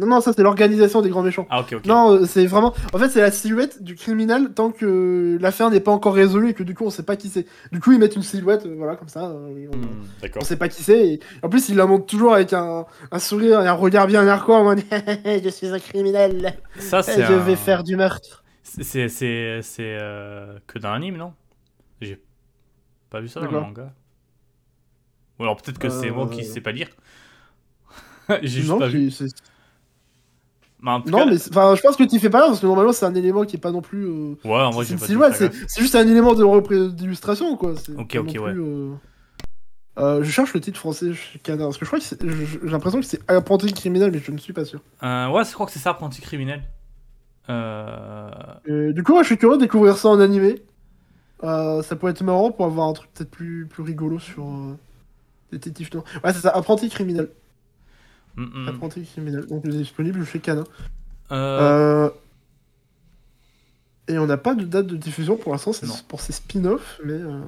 Non, non, ça c'est l'organisation des grands méchants. Ah, ok, ok. Non, euh, c'est vraiment. En fait, c'est la silhouette du criminel tant que l'affaire n'est pas encore résolue et que du coup on sait pas qui c'est. Du coup, ils mettent une silhouette, euh, voilà, comme ça. Euh, on... D'accord. on sait pas qui c'est. Et... En plus, ils la montrent toujours avec un, un sourire et un regard bien narquois en mode Je suis un criminel. Ça, c'est. Je vais faire du meurtre. C'est c'est c'est que dans l'anime, non? Pas vu ça dans le manga. Ou alors peut-être que c'est moi qui sais pas lire. J'ai juste pas vu non, mais enfin, je pense que tu fais pas là parce que normalement c'est un élément qui est pas non plus. Euh, ouais, en vrai, c'est c'est juste un élément d'illustration quoi. Ok, ok, ouais. Euh, Euh, je cherche le titre français Canard, parce que je crois que j'ai l'impression que c'est apprenti criminel, mais je ne suis pas sûr. Euh, ouais, je crois que c'est ça, apprenti criminel. Euh, du coup, moi, je suis curieux de découvrir ça en animé. Euh, ça pourrait être marrant pour avoir un truc peut-être plus, plus rigolo sur euh, Détective Conan. Ouais, c'est ça, apprenti criminel. mm, mm. Apprenti criminel. Donc, il est disponible chez Canin. Euh, Euh, Et on n'a pas de date de diffusion pour l'instant, c'est pour ces spin-offs, mais. euh,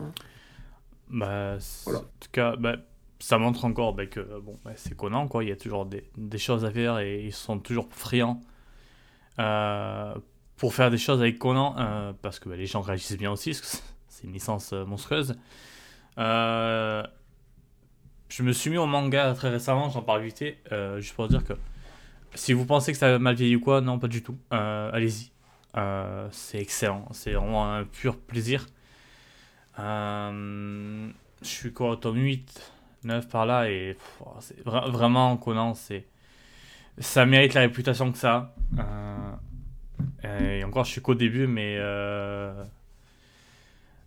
Bah, Voilà. En tout cas, bah, ça montre encore bah, que bon, bah, c'est Conan, quoi. Il y a toujours des, des choses à faire et ils sont toujours friands pour faire des choses avec Conan euh, parce que bah, les gens réagissent bien aussi, c'est une licence euh, monstrueuse. Euh, je me suis mis au manga très récemment, j'en parle vite, juste pour dire que si vous pensez que ça a mal vieilli ou quoi, non, pas du tout. Allez-y. C'est excellent, c'est vraiment un pur plaisir. Je suis quoi au tome 8, 9 par là et vraiment Conan, c'est ça mérite la réputation que ça. Euh, et encore, je suis qu'au début, mais euh,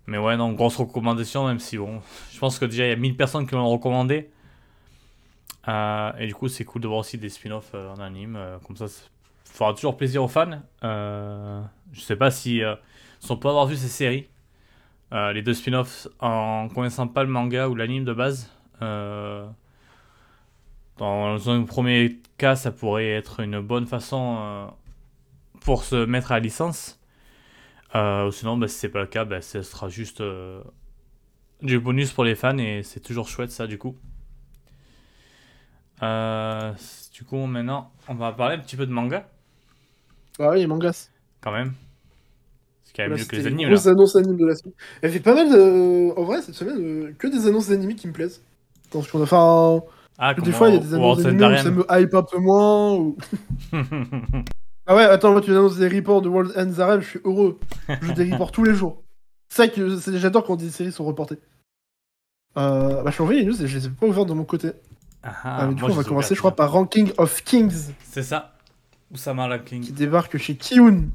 mais ouais, non, grosse recommandation, même si bon, je pense que déjà il y a 1000 personnes qui l'ont recommandé. Euh, et du coup, c'est cool de voir aussi des spin-offs euh, en anime, euh, comme ça, ça fera toujours plaisir aux fans. Euh, je sais pas si euh, si on peut avoir vu ces séries. Euh, les deux spin-offs en connaissant pas le manga ou l'anime de base. Euh, dans un premier cas, ça pourrait être une bonne façon euh, pour se mettre à la licence. Euh, sinon, bah, si c'est pas le cas, bah, ce sera juste euh, du bonus pour les fans et c'est toujours chouette ça du coup. Euh, du coup, maintenant, on va parler un petit peu de manga Ah oui, mangas. quand même. C'est quand même Là, mieux que les animes là. grosses annonces animes de la semaine. Elle fait pas mal de. En vrai, cette semaine, que des annonces d'anime qui me plaisent. Parce qu'on a fait un. Ah, Des fois, il y a des annonces d'anime où ça me hype un peu moins. Ou... Ah ouais, attends, moi tu annonces des reports de World Ends Arem, je suis heureux. Je des reports tous les jours. C'est ça que c'est- j'adore quand des séries sont reportées. Euh, bah, je t'ai envoyé les news et je les ai pas ouvertes de mon côté. Ah, Ah, mais du moi, coup, on va commencer, je crois, par Ranking of Kings C'est ça. Oussama la King. qui débarque chez Kiun.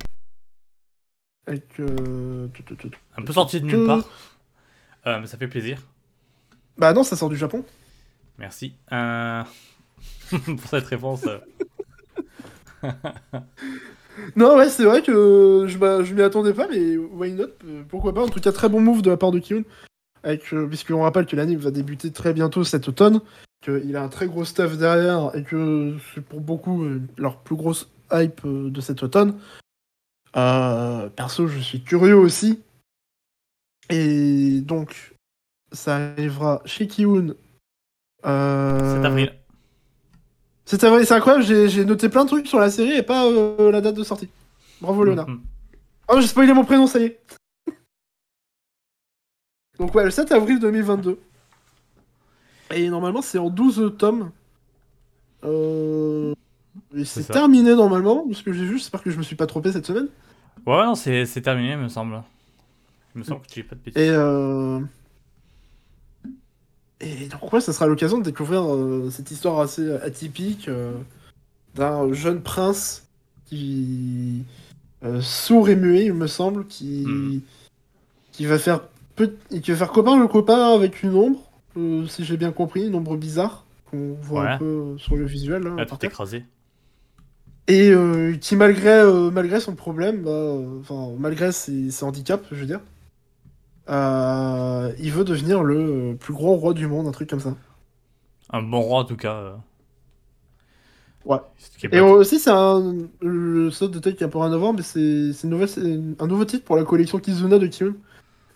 Avec. Euh... Un peu sorti de nulle part. Euh, mais ça fait plaisir. Bah non, ça sort du Japon. Merci. Euh, pour cette réponse. Non, ouais, c'est vrai que je, je m'y attendais pas, mais why not? Pourquoi pas? En tout cas, très bon move de la part de Kiun. Euh, puisqu'on rappelle que l'anime va débuter très bientôt cet automne, qu'il a un très gros staff derrière et que c'est pour beaucoup euh, leur plus grosse hype euh, de cet automne. Perso, je suis curieux aussi. Et donc, ça arrivera chez Kiun. Euh... C'est avril. C'est incroyable, j'ai j'ai noté plein de trucs sur la série et pas euh, la date de sortie. Bravo Léonard. Mhm. Oh, j'ai spoilé mon prénom, ça y est. Donc ouais, le 7 avril 2022. Et normalement, c'est en 12 tomes. Euh... Et C'est terminé normalement, de ce que j'ai vu. J'espère que je me suis pas trompé cette semaine. Ouais, non, c'est terminé, me semble. Il me semble que tu dis pas de bêtises. Et euh... Et donc ouais, ça sera l'occasion de découvrir euh, cette histoire assez atypique euh, d'un jeune prince qui euh, sourd et muet, il me semble, qui Hmm. qui va faire qui va faire copain le copain avec une ombre, si j'ai bien compris, une ombre bizarre qu'on voit Ouais. un peu sur le visuel là. Ah, tout écrasé. Et qui malgré malgré son problème, bah, malgré ses, ses handicaps, je veux dire, euh, il veut devenir le plus gros roi du monde, un truc comme ça. Un bon roi, en tout cas. euh. Ouais. Qui Et aussi, c'est un. Le seul détail qui est un peu rien à voir, mais c'est un nouveau titre pour la collection Kizuna de Kiun.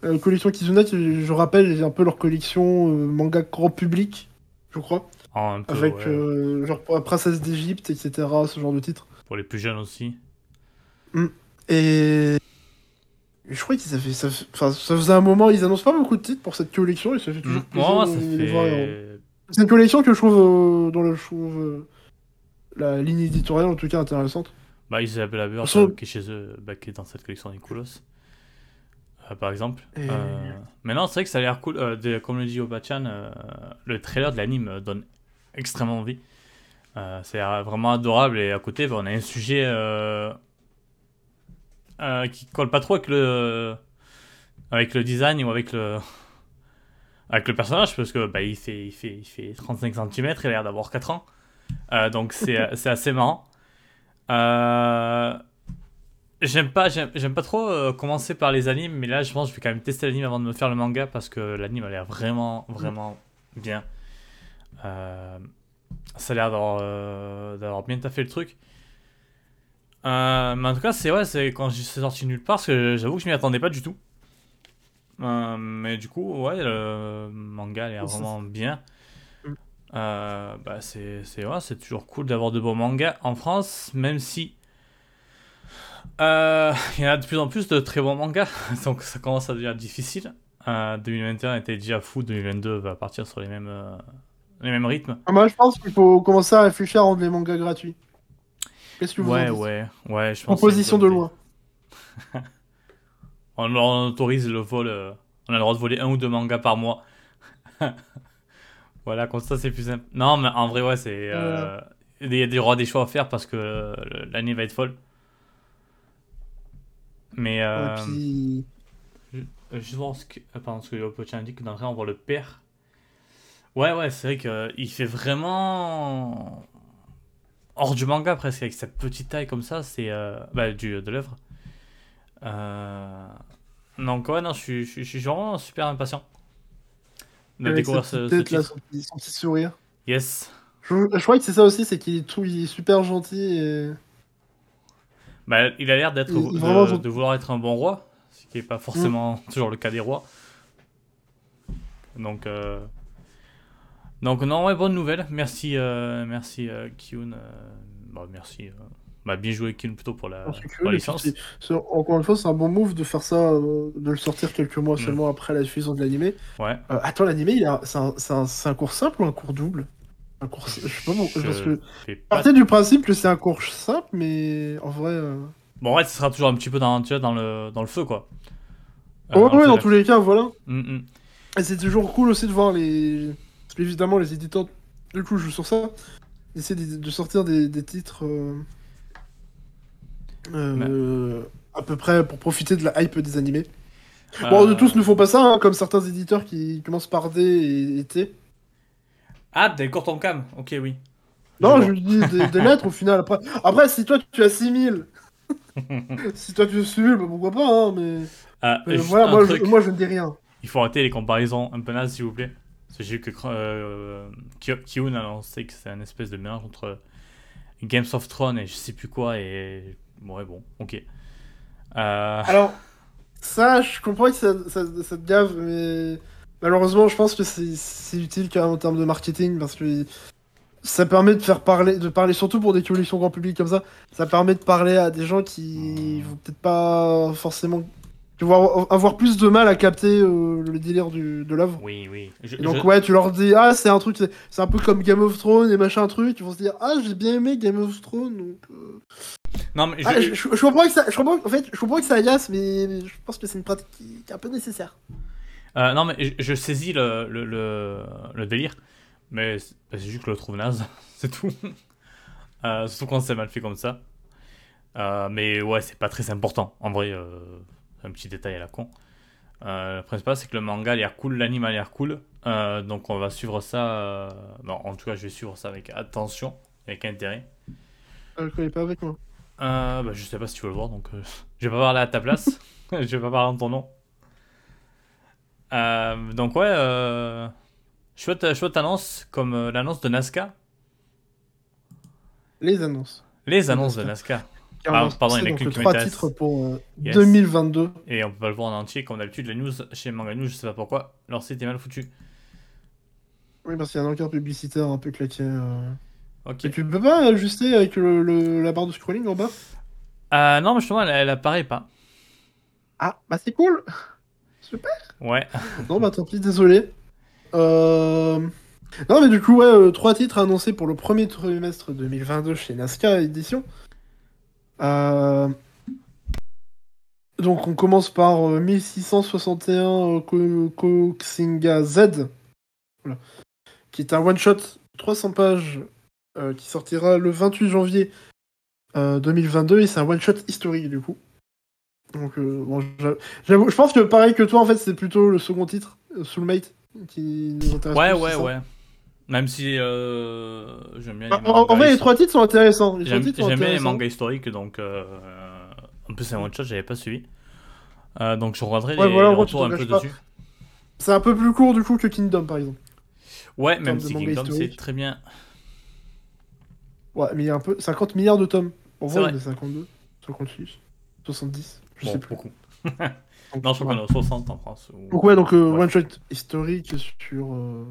Euh, collection Kizuna, qui, je rappelle, un peu leur collection euh, manga grand public, je crois. en un peu, Avec ouais, euh, genre Princesse d'Égypte, etc., ce genre de titre. pour les plus jeunes aussi. Et. Je crois qu'ils avaient. Ça, enfin, ça faisait un moment, ils annoncent pas beaucoup de titres pour cette collection, et ça fait toujours Mm. plaisir ça voir. fait. C'est une collection que je trouve. euh, dont je trouve. euh, la ligne éditoriale en tout cas intéressante. Bah, Isabelle Bird, Sur- euh, qui est chez eux, bah, qui est dans cette collection Nicolas. Euh, par exemple. Et- Euh, Mais non, c'est vrai que ça a l'air cool. Euh, de- comme le dit Obachan, le trailer de l'anime donne extrêmement envie. C'est vraiment adorable. Et à côté, bah, on a un sujet euh, qui colle pas trop avec le, avec le design ou avec le. avec le personnage parce que bah, il, fait, il, fait, il fait 35 cm, il a l'air d'avoir 4 ans. Euh, donc c'est c'est assez marrant. Euh, J'aime pas, j'aime j'aime pas trop euh, commencer par les animes, mais là je pense que je vais quand même tester l'anime avant de me faire le manga parce que l'anime a l'air vraiment, vraiment bien. Euh, ça a l'air d'avoir euh, d'avoir bien taffé le truc. Euh, mais en tout cas, c'est ouais, c'est quand j'ai c'est sorti nulle part, parce que j'avoue que je m'y attendais pas du tout. Euh, mais du coup, ouais, le manga l'air Ça, vraiment bien. Euh, bah, c'est c'est ouais, c'est toujours cool d'avoir de bons mangas en France, même si euh, il y en a de plus en plus de très bons mangas, donc ça commence à devenir difficile. Euh, 2021 était déjà fou, 2022 va partir sur les mêmes, les mêmes rythmes. Ah, Moi, je pense qu'il faut commencer à réfléchir à rendre les mangas gratuits. Qu'est-ce que vous en Ouais, dites ouais, ouais, je pense. Proposition de loi. On, on autorise le vol, euh, on a le droit de voler un ou deux mangas par mois. voilà, comme ça c'est plus simple. Non, mais en vrai, ouais, c'est. euh, Il y a des, des choix à faire parce que euh, l'année va être folle. Mais. Euh, Et puis... Juste voir ce que. Pardon, ce que Yopocha indique que d'entrée on voit le père. Ouais, ouais, c'est vrai qu'il fait vraiment. Hors du manga presque, avec sa petite taille comme ça, c'est. euh, Bah, du, de l'œuvre. Euh... Donc, ouais, non, je suis, je suis- vraiment super impatient de avec découvrir ce, petite ce tête, là, titre. son, petit, son petit sourire. Yes. Je, je crois que c'est ça aussi, c'est qu'il est, tout, il est super gentil et... Bah, il a l'air d'être de, vouloir être un bon roi, ce qui n'est pas forcément toujours le cas des rois. Donc, euh, donc non, ouais, bonne nouvelle. Merci, euh, merci euh, Kyun. euh, bah, merci. euh, bah, bien joué Kyun plutôt pour la, pour licence. encore une fois, c'est un bon move de faire ça, de le sortir quelques mois Mm. seulement après la diffusion de l'animé. Ouais. Attends, l'animé, il a- c'est un, c'est un- un cours simple ou un cours double? Un cours, Je sais pas, bon, Je parce que... Partez du principe que c'est un cours simple, mais en vrai... Bon, ouais, ce sera toujours un petit peu dans, tu vois, dans, le, dans le feu, quoi. Ouais, ouais, dans tous les cas, voilà. Mm, mm. Et c'est toujours cool aussi de voir les... Parce qu'évidemment, les éditeurs, du coup, jouent sur ça. Ils essaient de, de sortir des, des titres... euh, euh, à peu près pour profiter de la hype des animés. Bon, de Euh, tous ne font pas ça, hein, comme certains éditeurs qui commencent par D et, et T. Ah, d'accord, ton cam. Ok, oui. Non, je dis des, des lettres au final. Après, après si toi tu assimilles, si toi tu assimiles, bah, pourquoi pas, hein, mais... Ah, mais voilà, je, moi je ne dis rien. Il faut arrêter les comparaisons un peu nazes, s'il vous plaît. J'ai vu que euh, Kyun a annoncé que c'est un espèce de mélange entre Games of Thrones et je sais plus quoi. Et. Ouais, bon, ok. Euh, Alors, ça, je comprends que ça, te gave, mais malheureusement, je pense que c'est c'est utile quand même en termes de marketing, parce que ça permet de faire parler, de parler surtout pour des collections grand public comme ça, ça permet de parler à des gens qui vont peut-être pas forcément... qui vont avoir- plus de mal à capter euh, le délire du, de l'œuvre. oui, oui. Je- Et donc je- ouais, tu leur dis ah c'est un truc, c'est un peu comme Game of Thrones et machin truc, ils vont se dire ah j'ai bien aimé Game of Thrones donc. euh, Non, mais je- ah, je, je- comprends que ça, je comprends, en fait je comprends que ça agace mais, je pense que c'est une pratique qui, est un peu nécessaire. euh, non, mais je, saisis le, le, le, le délire. Mais c'est bah, juste que je le trouve naze. c'est tout. Euh, surtout quand c'est mal fait comme ça. Euh, mais ouais, c'est pas très important. En vrai, un petit détail à la con. Euh, le principal, c'est que le manga a l'air cool, l'anime a l'air cool. Euh, donc on va suivre ça. euh, bon, en tout cas, je vais suivre ça avec attention, avec intérêt. Euh, je connais pas avec moi. Euh, bah, je sais pas si tu veux le voir, donc euh, je vais pas parler à ta place. je vais pas parler en ton nom. Euh, donc ouais, euh, chouette, chouette annonce, comme euh, l'annonce de Nazca. Les annonces. Les annonces de Nazca. Ah, pardon, il y en a donc qu'une qui trois titres pour euh, Yes. 2022. Et on peut pas le voir en entier, comme d'habitude, la news chez Manga News, je sais pas pourquoi, leur site est mal foutu. Oui parce qu'il y a un encart publicitaire un peu claqué. euh. Ok. Et tu peux pas ajuster avec le, le- la barre de scrolling en bas? Euh, non, mais justement, elle, elle apparaît pas. Ah bah c'est cool. Ouais. Non, bah tant pis, désolé. Euh... Non, mais du coup, ouais, euh, trois titres annoncés pour le premier trimestre 2022 chez Nazca Édition. Euh... Donc, on commence par euh, 1661 euh, Ko- Koxinga Z, voilà. qui est un one-shot 300 pages euh, qui sortira le 28 janvier euh, 2022 et c'est un one-shot historique du coup. Donc, euh, bon, j'avoue, je pense que pareil que toi, en fait, c'est plutôt le second titre, euh, Soulmate, qui nous intéressent Ouais, plus, ouais, ouais. Même si euh, j'aime bien les En, en vrai, les trois titres sont intéressants. Les J'aime titres sont j'aime bien les intéressants. mangas historiques, donc euh, en plus c'est un one shot, j'avais pas suivi. Euh, donc je regarderai Ouais, les, voilà, en les gros, tu retours un peu pas. dessus. C'est un peu plus court du coup que Kingdom par exemple. Ouais, termes même de si manga Kingdom c'est historique. très bien. Ouais, mais il y a un peu 50 milliards de tomes. En C'est vrai, vrai. on est 52, 56, 70, je Bon, sais plus. beaucoup. Donc, Non, je crois qu'on est aux 60 en France. ou- Donc ouais, donc euh, one shot historique sur euh,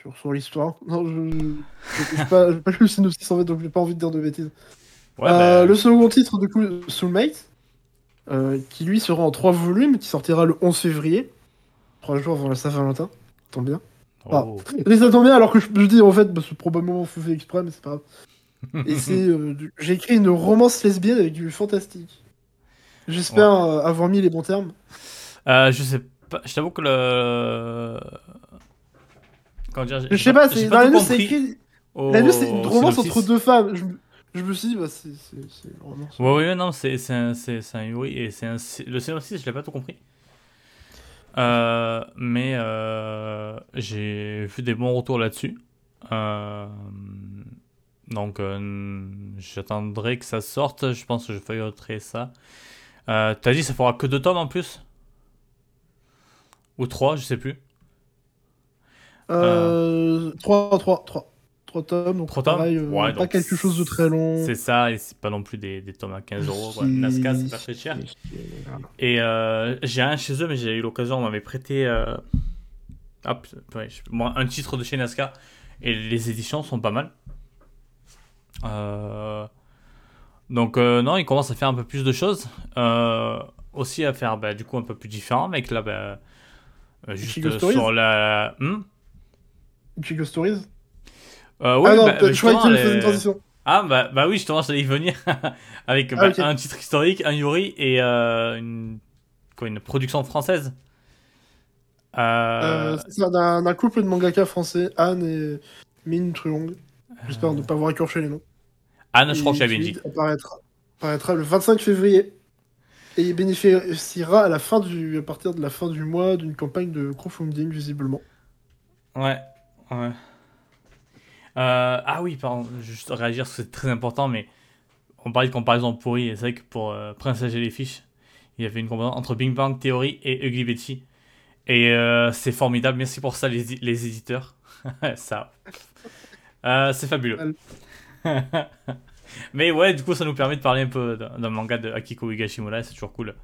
sur, sur l'histoire. Non, je j'ai pas, pas lu le synopsis en fait, donc j'ai pas envie de dire de bêtises. Ouais, Euh, bah, Le second titre, du coup, Soulmate, euh, qui lui sera en trois volumes, qui sortira le 11 février, trois jours avant la Saint-Valentin. Tombe bien. oh. Et ça tombe bien alors que je, je dis en fait, bah, c'est probablement fait exprès, mais c'est pas grave. Et c'est, euh, du- j'ai écrit une romance lesbienne avec du fantastique. J'espère euh, avoir mis les bons termes. Euh, je sais pas, je t'avoue que le. Dire Je sais pas, pas dans la news c'est écrit. au- La news c'est une romance entre deux femmes. Je, me- je me suis dit, bah c'est, une romance. Ouais, ouais, non, c'est un, un Yuri et c'est un. Le synopsis, je l'ai pas tout compris. Euh, mais euh, j'ai vu des bons retours là-dessus. Euh, donc, j'attendrai que ça sorte. Je pense que je feuilleterai ça. T'as dit ça fera que deux tomes en plus? Ou trois, je sais plus. Euh, 3, 3, 3. 3 tomes, donc Trois tomes pareil, euh, Ouais, pas donc quelque chose de très long. C'est ça, et c'est pas non plus des, des tomes à 15 euros. C'est- Nazca, c'est pas très cher. Et euh, j'ai un chez eux, mais j'ai eu l'occasion, on m'avait prêté euh, hop, ouais, un titre de chez Nazca. Et les éditions sont pas mal. Donc, non, ils commencent à faire un peu plus de choses. Aussi à faire bah, du coup un peu plus différent, avec là, bah, juste sur la. Hmm? Chico Stories Euh, oui, Ah non, bah, peut-être- je croyais une transition. Ah bah, bah oui, justement, j'allais y venir avec Ah, bah, un titre historique, un Yuri et euh, une, quoi, une production française. Euh, Euh, c'est d'un couple de mangaka français, Anne et Min Truong. J'espère ne pas avoir écorché les noms. Anne, je crois que qui dit. Apparaîtra, apparaîtra le 25 février. Et il bénéficiera à, la fin du, à partir de la fin du mois d'une campagne de crowdfunding, visiblement. Ouais, ouais. Euh, ah oui, pardon, juste réagir, c'est très important, mais on parlait de comparaison pourrie, et c'est vrai que pour euh, Princesse Jellyfish, il y avait une comparaison entre Bing Bang Theory et Ugly Betty. Et euh, c'est formidable, merci pour ça les, les éditeurs. ça. Euh, c'est fabuleux. mais ouais, du coup, ça nous permet de parler un peu d'un d'un manga de Akiko Higashimura, c'est toujours cool.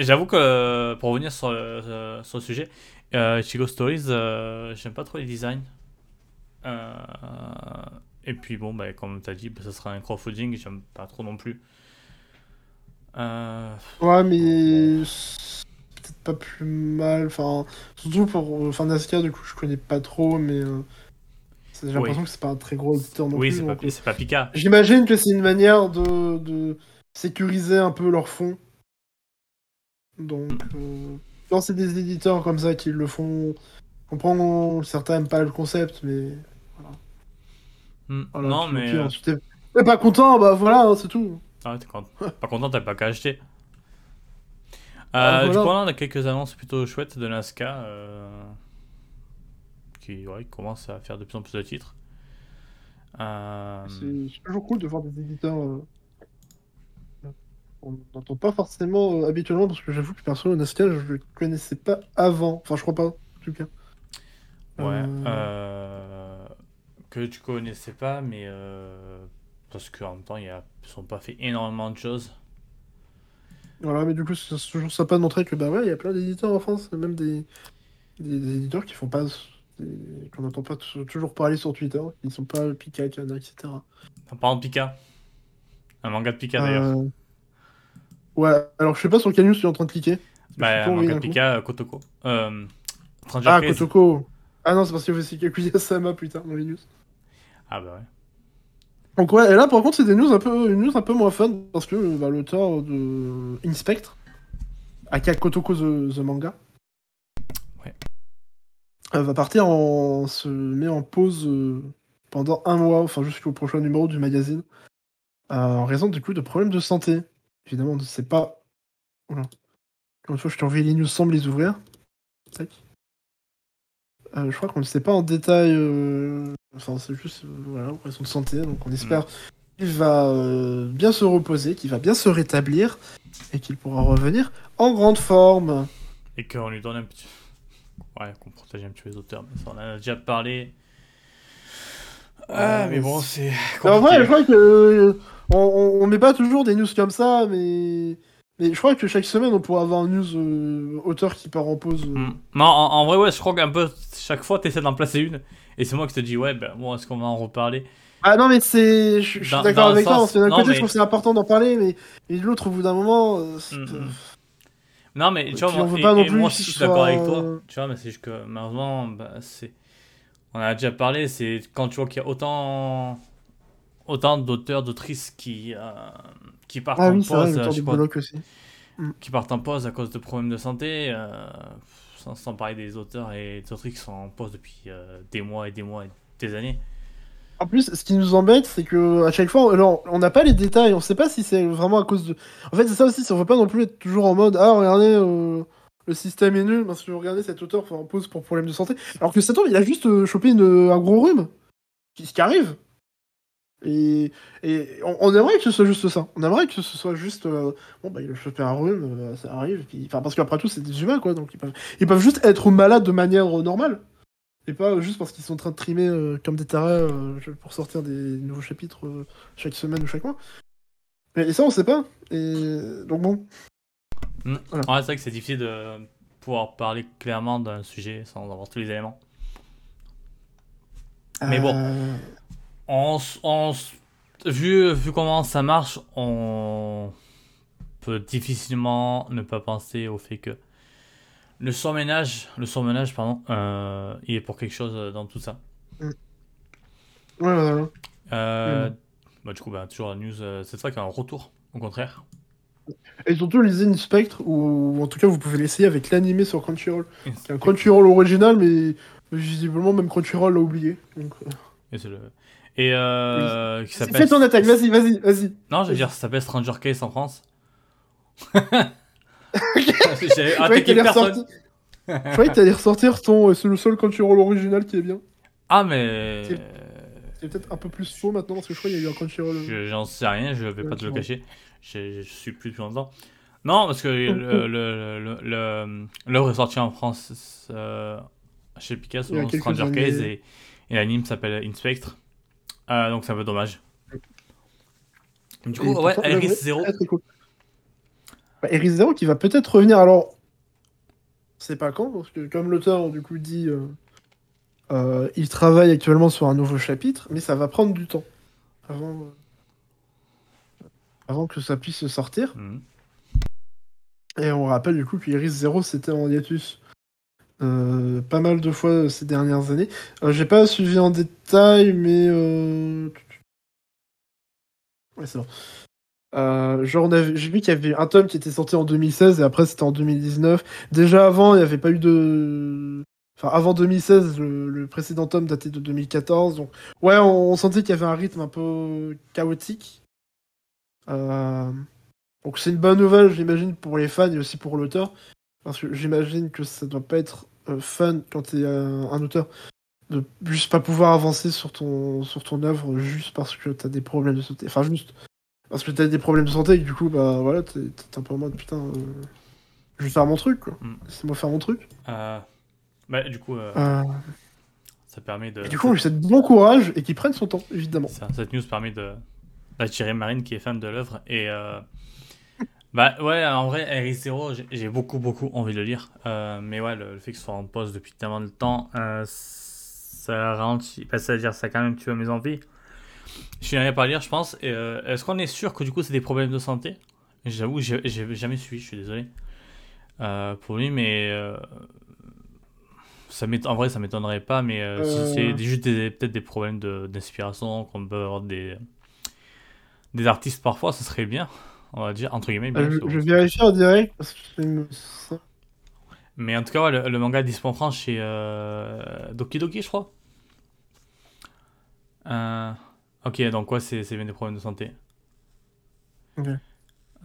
Euh, J'avoue que, pour revenir sur le, sur le sujet, euh, Chico Stories, euh, j'aime pas trop les designs. Euh, et puis bon, bah, comme tu as dit, bah, ça sera un crowdfunding, j'aime pas trop non plus. Euh, Ouais, mais peut-être pas plus mal. Enfin, surtout pour enfin, Nazca, du coup, je connais pas trop, mais euh, j'ai l'impression Oui. que c'est pas un très gros éditeur non oui, plus. c'est pas, donc, euh, c'est pas Pika. J'imagine que c'est une manière de, de sécuriser un peu leur fonds. Donc, euh, quand c'est des éditeurs comme ça qui le font, je comprends, certains aiment pas le concept, mais Hmm, voilà, non, puis, mais. euh, t'es pas content, bah voilà, hein, c'est tout. ah, t'es con- pas content, t'as pas qu'à acheter. Ah, Euh, Du coup, on a quelques annonces plutôt chouettes de Nazca euh, qui ouais, commencent à faire de plus en plus de titres. Euh, c'est toujours cool de voir des éditeurs. On n'entend pas forcément euh, habituellement, parce que j'avoue que perso, Nazca, je le connaissais pas avant. Enfin, je crois pas, en tout cas. Ouais, Euh, euh, que tu connaissais pas, mais euh, parce qu'en même temps, ils sont pas fait énormément de choses. Voilà, mais du coup, c'est toujours sympa de montrer que, bah ouais, il y a plein d'éditeurs en France, même des, des, des éditeurs qui font pas. des- qu'on n'entend pas toujours parler sur Twitter, qui sont pas Pika, Kana, etc. En parlant de Pika, un manga de Pika d'ailleurs. Ouais, alors je sais pas sur quelle news tu es en train de cliquer. Bah, suis un pas manga envoyé de d'un coup. Pika, euh, Kotoko. Euh, Ah. Kotoko. Ah non, c'est parce avait aussi Kaguya-sama, putain, dans les news. Ah bah ouais. Donc ouais, et là par contre c'est des news un peu, une news un peu moins fun parce que bah, l'auteur de Inspectre, aka Kotoko the, the manga, Ouais. euh, va partir en se met en pause euh, pendant un mois, enfin jusqu'au prochain numéro du magazine, euh, en raison du coup de problèmes de santé. Évidemment, on ne sait pas. Oula. Comme une fois, je t'ai envoyé les news sans les ouvrir. Euh, je crois qu'on ne sait pas en détail. euh, Enfin, c'est juste euh, voilà, question de santé. Donc, on espère qu'il va euh, bien se reposer, qu'il va bien se rétablir et qu'il pourra revenir en grande forme. Et qu'on lui donne un petit. Ouais, qu'on protège un petit peu les auteurs, mais ça on en a déjà parlé. Ah, mais bon, c'est. En vrai, je crois que on, on, on met pas toujours des news comme ça, mais mais je crois que chaque semaine on pourrait avoir un news euh, auteur qui part en pause. euh. Hmm. Non, en, en vrai, ouais, je crois qu'un peu chaque fois, t'essaies d'en placer une. Et c'est moi qui te dis, ouais, ben bon, est-ce qu'on va en reparler? Ah non, mais c'est, je, je suis d'accord avec toi. sens- parce que D'un côté, mais- je trouve que c'est important d'en parler, mais et de l'autre, au bout d'un moment, euh, Hmm, hmm. Non, mais tu vois, moi, et- et je suis d'accord avec toi. Tu vois, mais c'est juste que malheureusement, bah, c'est. On en a déjà parlé, c'est quand tu vois qu'il y a autant. Autant d'auteurs, d'autrices qui, euh, qui partent ah en oui, vrai, pause, le je aussi. qui partent en pause à cause de problèmes de santé, euh, sans, sans parler des auteurs et des autrices qui sont en pause depuis euh, des mois et des mois et des années. En plus, ce qui nous embête, c'est que à chaque fois, alors, on n'a pas les détails, on sait pas si c'est vraiment à cause de. En fait, c'est ça aussi, si on veut pas non plus être toujours en mode ah regardez euh, le système est nul parce que regardez cet auteur en pause pour problème de santé, alors que cet homme il a juste chopé une- un gros rhume, qui, ce qui arrive? Et, et on, on aimerait que ce soit juste ça. On aimerait que ce soit juste euh, bon bah il a chopé un rhume, euh, ça arrive. Puis, parce qu'après tout c'est des humains quoi, donc ils peuvent, ils peuvent juste être malades de manière euh, normale. Et pas juste parce qu'ils sont en train de trimer euh, comme des tarés pour sortir des nouveaux chapitres chaque semaine ou chaque mois. Mais et ça, on sait pas. Et donc bon. Hmm. Voilà. Ouais, c'est vrai que c'est difficile de pouvoir parler clairement d'un sujet sans avoir tous les éléments. Mais bon. Euh, On, on vu, vu comment ça marche, on peut difficilement ne pas penser au fait que le surménage, le surmenage, pardon, euh, il est pour quelque chose dans tout ça. Ouais, voilà. Euh, Mm. bah, du coup, bah, toujours la news, euh, fois qu'il y a un retour, au contraire. Et surtout, lisez Inspectre, ou en tout cas, vous pouvez l'essayer avec l'animé sur Crunchyroll. C'est un Crunchyroll original, mais visiblement, même Crunchyroll l'a oublié. Donc, euh, Et, c'est le... Et euh, qui s'appelle. Fais ton attaque, vas-y, vas-y, vas-y. Non, je veux dire, ça s'appelle Stranger Case en France. J'avais Je croyais que attaqué t'allais personne. ressortir- Je croyais que t'allais ressortir ton. euh, C'est le seul Crunchyroll original qui est bien. Ah, mais. C'est- peut-être un peu plus faux maintenant, parce que je crois qu'il y a eu un Crunchyroll. euh, Je- J'en sais rien, je vais pas te le cacher. Je, suis plus depuis longtemps. Non, parce que le- le- le- le- l'œuvre est sortie en France euh, chez Picasso, Stranger. Case, et, et l'anime s'appelle Inspectre. Euh, donc c'est un peu dommage. Du coup, ouais, cool. Bah, Iris Zero qui va peut-être revenir. Alors, c'est pas quand, parce que comme l'auteur du coup dit, euh, euh, il travaille actuellement sur un nouveau chapitre, mais ça va prendre du temps avant, euh, avant que ça puisse sortir. Mhm. Et on rappelle du coup que Iris Zero c'était en hiatus. Euh, pas mal de fois ces dernières années. Euh, J'ai pas suivi en détail, mais euh, Ouais, c'est bon. Euh, genre, j'ai vu qu'il y avait un tome qui était sorti en 2016 et après c'était en 2019. Déjà avant, il n'y avait pas eu de. Enfin, avant 2016, le, précédent tome datait de 2014. Donc, ouais, on, on sentait qu'il y avait un rythme un peu chaotique. Donc, c'est une bonne nouvelle, j'imagine, pour les fans et aussi pour l'auteur. Parce que j'imagine que ça doit pas être euh, fun quand t'es euh, un auteur de juste pas pouvoir avancer sur ton, sur ton œuvre juste parce que t'as des problèmes de santé. Enfin, juste parce que t'as des problèmes de santé et que du coup, bah voilà, t'es un peu en mode putain, euh, je vais faire mon truc, quoi. Mm. Laissez-moi faire mon truc. Euh, bah, du coup, euh, ça permet de. et du coup, lui souhaite bon courage et qu'il prenne son temps, évidemment. Ça, cette news permet de d'attirer Marine qui est fan de l'œuvre et bah ouais en vrai Iris Zero j'ai- j'ai beaucoup beaucoup envie de le lire. Euh, mais ouais le, le fait que ce soit en pause depuis tellement de temps euh, ça ralentit. Pas ça veut dire ça a quand même tué mes envies. Je suis rien pas à lire je pense. Euh, est-ce qu'on est sûr que du coup c'est des problèmes de santé? J'avoue j'ai jamais suivi je suis désolé pour lui mais ça en vrai ça m'étonnerait pas mais si c'est juste peut-être des problèmes de- d'inspiration qu'on peut avoir des des artistes parfois ça serait bien on va dire entre guillemets bien, Euh, je, vérifie en direct parce que mais en tout cas ouais, le, le manga est disponible en France chez euh, Doki Doki je crois Euh, ok donc ouais c'est bien des problèmes de santé Ok.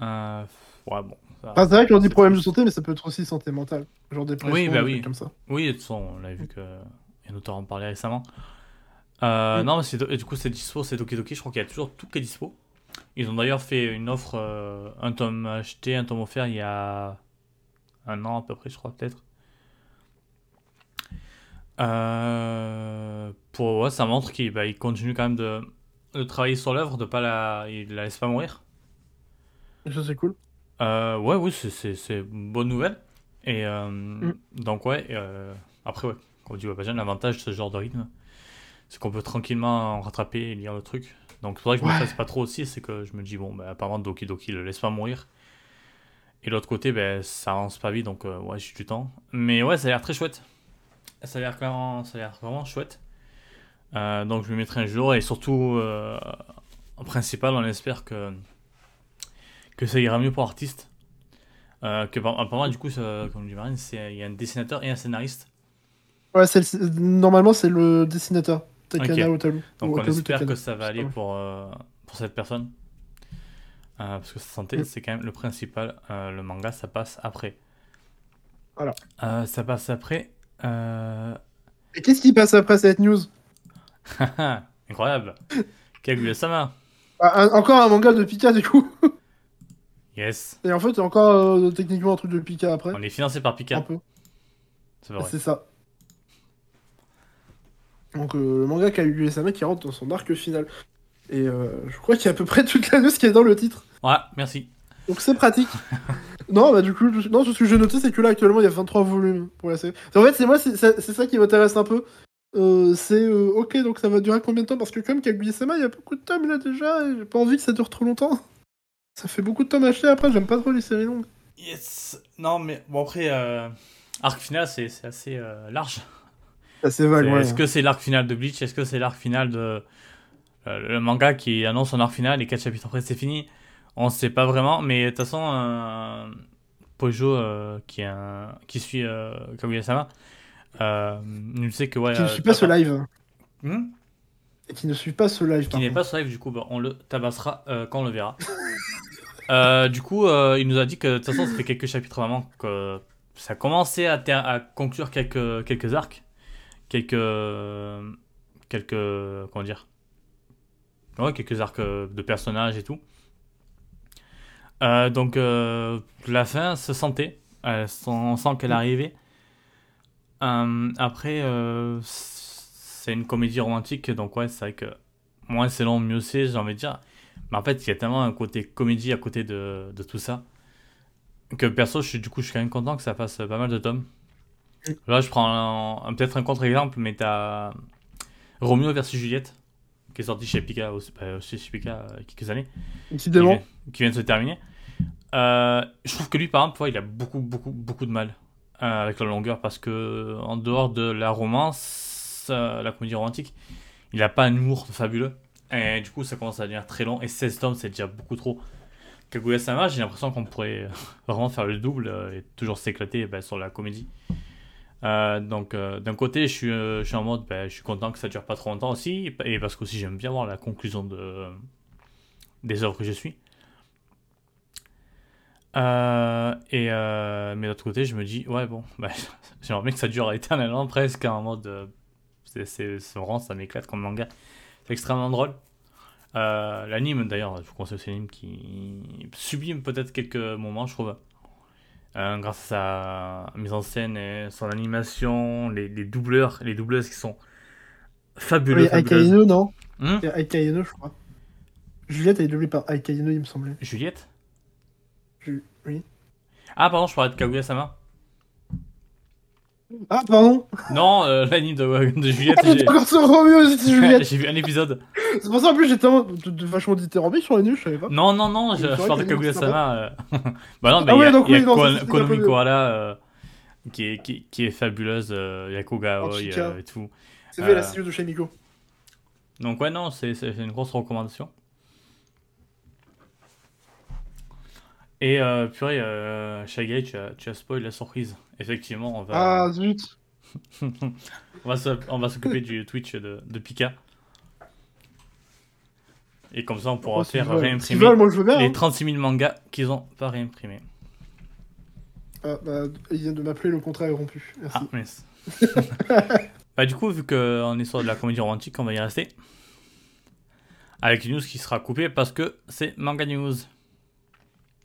Euh, ouais bon c'est vrai qu'on dit problème de santé, mais ça peut être aussi santé mentale. Genre dépression, Oui, bah oui. comme ça. Oui, de toute façon, on l'avait vu que Yanoto en parlait récemment. Euh, Mm. Non, mais du coup, c'est dispo, c'est Doki Doki. Je crois qu'il y a toujours tout qui est dispo. Ils ont d'ailleurs fait une offre, euh, un tome acheté, un tome offert il y a un an à peu près, je crois, peut-être. Euh, pour, ouais, ça montre qu'il bah, il continue quand même de, de travailler sur l'œuvre, de pas la, il la laisse pas mourir. Et ça, c'est cool. Euh, ouais, oui, c'est- bonne nouvelle. Et euh, donc, ouais, euh, après, ouais, comme dit Wapajan, l'avantage de ce genre de rythme, c'est qu'on peut tranquillement en rattraper et lire le truc. Donc, c'est vrai que je me Ouais. stresse pas trop aussi, c'est que je me dis, bon, bah, apparemment, Doki Doki le laisse pas mourir. Et l'autre côté, ben, ça avance pas vite, donc, euh, ouais, j'ai du temps. Mais ouais, ça a l'air très chouette. Ça a l'air clairement, ça a l'air vraiment chouette. Euh, donc, je lui mettrai un jour, et surtout, euh, en principal, on espère que, que ça ira mieux pour l'artiste. Euh, que par- apparemment, du coup, ça- comme dit Marine, il y a un dessinateur et un scénariste. Ouais, c'est le- normalement, c'est le dessinateur. Takana. Donc on espère Takana. que ça va aller pour, euh, pour cette personne. Euh, parce que sa santé, Mm. c'est quand même le principal. Euh, le manga, ça passe après. Voilà. Ça passe après. Et qu'est-ce qui passe après cette news? Incroyable. Kaguya-sama. Ah, un- Encore un manga de Pika, du coup. Yes. Et en fait, encore techniquement un truc de Pika après. On est financé par Un Pika. peu. C'est vrai. C'est ça. Donc euh, le manga Kaguya-sama qui rentre dans son arc final. Et euh, je crois qu'il y a à peu près toute la news qui est dans le titre. Ouais, merci. Donc c'est pratique. non, bah du coup, non, ce que j'ai noté, c'est que là actuellement il y a 23 volumes pour la série. En fait, c'est moi, c'est ça qui m'intéresse un peu. Euh, c'est euh, ok, donc ça va durer combien de temps? Parce que comme Kaguya-sama, il y a beaucoup de tomes là déjà, et j'ai pas envie que ça dure trop longtemps. Ça fait beaucoup de tomes achetés après, j'aime pas trop les séries longues. Yes. Non, mais bon, après, euh, arc final, c'est c'est assez large. Vague, ouais. Est-ce que c'est l'arc final de Bleach? Est-ce que c'est l'arc final de euh, le manga qui annonce son arc final et 4 chapitres après c'est fini? On sait pas vraiment, mais de toute façon, euh, Pojo euh, qui, est un- qui suit euh, Kaguya-sama, il sait que ouais. Qui ne suit pas ce live. Hmm? Et qui ne suit pas ce live. qui n'est pas sur live, du coup, bah, on le tabassera quand on le verra. Du coup, il nous a dit que de toute façon, ça fait quelques chapitres vraiment que ça a commencé à, à conclure quelques, quelques arcs, quelques. quelques. comment dire? Ouais, quelques arcs euh, de personnages et tout. Euh, donc, euh, la fin se sentait. On sent qu'elle arrivait. Après, c'est une comédie romantique, donc ouais, c'est vrai que moins c'est long, mieux c'est, j'ai envie de dire. Mais en fait, il y a tellement un côté comédie à côté de, de tout ça que perso, je du coup, je suis quand même content que ça fasse pas mal de tomes. Là, je prends un- un- peut-être un contre-exemple, mais t'as Romeo versus Juliette qui est sorti chez Pika aussi, aussi chez Pika euh, il y a quelques années qui Décidément. vient, qui vient de se terminer. Euh, je trouve que lui, par exemple, il a beaucoup, beaucoup, beaucoup de mal euh, avec la longueur parce que, en dehors de la romance, euh, la comédie romantique, il a pas un humour fabuleux. Et du coup, ça commence à devenir très long. Et 16 tomes, c'est déjà beaucoup trop. Kaguya-sama, j'ai l'impression qu'on pourrait vraiment faire le double euh, et toujours s'éclater bah, sur la comédie. Euh, donc, euh, d'un côté, je suis, euh, en mode, bah, je suis content que ça dure pas trop longtemps aussi. Et parce qu'aussi, j'aime bien voir la conclusion de, des œuvres que je suis. Et mais d'autre côté, je me dis, ouais, bon, bah, j'aimerais bien que ça dure éternellement, presque en mode. c'est, vraiment, ça m'éclate comme manga. C'est extrêmement drôle. L'anime, d'ailleurs, je vous conseille aussi l'anime qui sublime peut-être quelques moments, je trouve. Euh, grâce à sa mise en scène et son animation, les, les doubleurs, les doubleuses qui sont fabuleux. Oui. Aikaino, non C'est Aikaino, je crois. Juliette est doublée par Aikaino, il me semblait. Juliette Ju- Oui. Ah, pardon, je parlais de Kaguya-sama. Ah, pardon Non, euh, l'anime de, Juliette j'ai vu un épisode. C'est pour ça en plus j'étais de, de vachement dithyrambique sur les nuls, je savais pas. Non, non, non, je, je parle de Kaguya-sama. euh. bah non, bah, Ah il y ouais, a, donc il y a oui, non, Kon- ça, c'était Konomi un peu mieux. Koala euh, qui, est, qui, qui est fabuleuse, euh, Yakuga Aoi Chika. euh, et tout. C'est fait Euh. la CEO de chez Miko. Donc ouais, non, c'est une grosse recommandation. Et euh, purée, euh, Shagai, tu as, tu as spoil la surprise. Effectivement, on va, Ah zut on va s'oc- on va s'occuper du Twitch de, de Pika. Et comme ça, on pourra Oh, faire réimprimer veulent, moi je veux bien. les hein. 36 000 mangas qu'ils ont pas réimprimés. Ah, bah, il vient de m'appeler, le contrat est rompu. Merci. Ah, mince. bah, du coup, vu qu'on est sur de la comédie romantique, on va y rester. Avec une news qui sera coupée parce que c'est Manga News.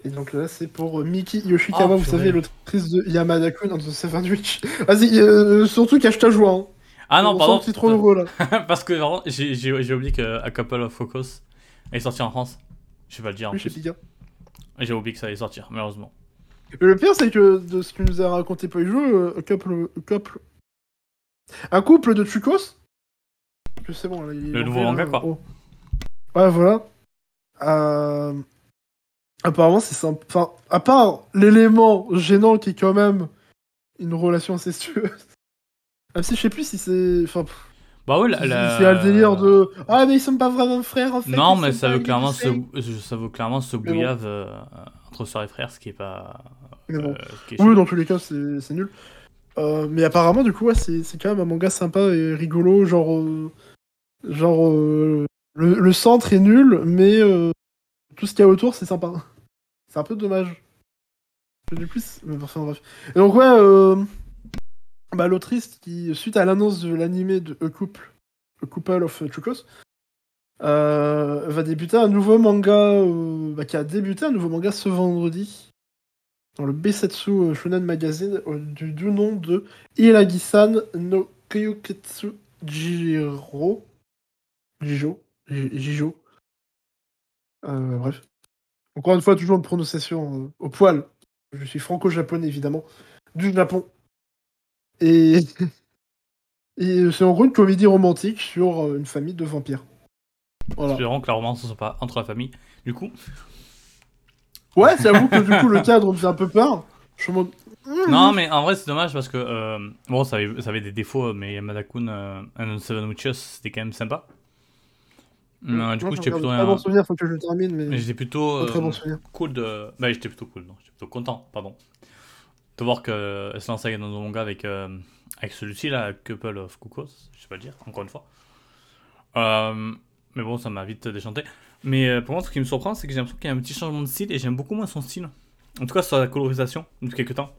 Et donc là, c'est pour euh, Miki Yoshikawa, Oh, vous savez, l'autrice de Yamada-kun and the Seven Witch. Vas-y, euh, surtout cache ta joie. Hein. Ah non, On pardon. c'est trop heureux là. parce que j'ai oublié que A Couple of Focus est sorti en France. Je vais pas le dire en chez plus. Pika. J'ai oublié que ça allait sortir, malheureusement. Le pire, c'est que de ce qu'il nous a raconté euh, un couple, un couple. Un couple de Chukos. Je sais bon, là, il Le nouveau manga, là. quoi. Oh. Ouais, voilà. Euh, Apparemment, c'est simple. Enfin, à part l'élément gênant qui est quand même une relation incestueuse. Même si je sais plus si c'est. Enfin, pff, Bah oui, c'est le délire de. Ah, mais ils sont pas vraiment frères en fait. Non, mais ça veut, clairement se, ça veut clairement se bouillave euh, entre soeurs et frères, ce qui est pas. Bon. euh, est Oui, dans tous les cas, c'est nul. Euh, mais apparemment, du coup, ouais, c'est quand même un manga sympa et rigolo. Genre, genre le, le centre est nul, mais tout ce qu'il y a autour, c'est sympa. C'est un peu dommage. Du c'est- mais enfin, bref. Et donc, ouais, bah, l'autrice qui, suite à l'annonce de l'animé de A Couple, A Couple of Chukos, euh, va débuter un nouveau manga, euh, bah, qui a débuté un nouveau manga ce vendredi dans le Bessetsu euh, Shonen Magazine du, nom de Iragi-san no Kyoketsu Jiro. Jijo. Ji- Jijo. Bref. Encore une fois, toujours une prononciation au poil. Je suis franco-japonais, évidemment. Du Japon. Et. Et c'est en gros une comédie romantique sur euh, une famille de vampires. Voilà. Espérons que la romance ne soit pas entre la famille. Du coup, Ouais, j'avoue que du coup le cadre me fait un peu peur. Je en mode. non, mais en vrai, c'est dommage parce que euh, bon, ça avait, ça avait des défauts, mais Yamada-kun euh, and Seven Witches, c'était quand même sympa. Euh, du coup, j'étais plutôt, Pas bon un- souvenir, faut que je le termine, mais. j'étais plutôt Pas très euh, bon souvenir. cool de. Bah, j'étais plutôt cool, non, j'étais plutôt content, pardon. De voir qu'elle se lançait dans un manga avec, euh, avec celui-ci, là, Couple of Cuckoos, je sais pas le dire, encore une fois. Euh, mais bon, ça m'a vite déchanté. Mais euh, pour moi, ce qui me surprend, c'est que j'ai l'impression qu'il y a un petit changement de style et j'aime beaucoup moins son style. En tout cas, sur la colorisation, depuis quelques temps.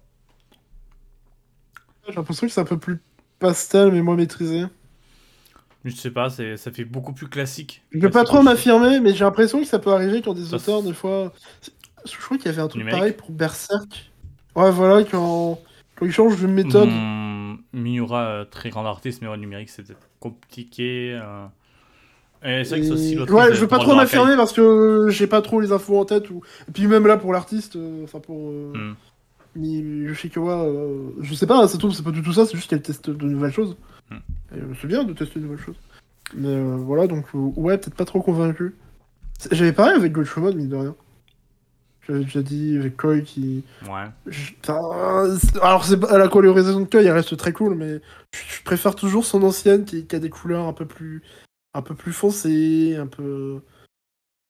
J'ai l'impression que c'est un peu plus pastel, mais moins maîtrisé. Je sais pas, c'est, ça fait beaucoup plus classique. Je vais pas trop m'affirmer, mais j'ai l'impression que ça peut arriver quand des auteurs, des fois. Je crois qu'il y avait un truc Numérique. pareil pour Berserk. Ouais, voilà, quand, quand ils changent de méthode. Mmh, Miura, euh, très grand artiste, mais ouais, numérique, c'était compliqué. euh. Et c'est vrai que c'est aussi. Ouais, je veux pas trop m'affirmer parce que j'ai pas trop les infos en tête. Ou... Et puis même là pour l'artiste, euh, enfin pour Hmm. Mi- Yoshikawa, euh, je sais pas, ça se trouve c'est pas du tout ça, c'est juste qu'elle teste de nouvelles choses. Hmm. Et, c'est bien de tester de nouvelles choses. Mais euh, voilà, donc euh, ouais, peut-être pas trop convaincu. C'est- J'avais pareil avec Goldshomon, mine de rien. J'avais déjà dit avec Koi qui. Ouais. je- alors c'est pas- la colorisation de Koi, elle reste très cool, mais je, préfère toujours son ancienne qui, qui a des couleurs un peu plus, un peu plus foncées, un peu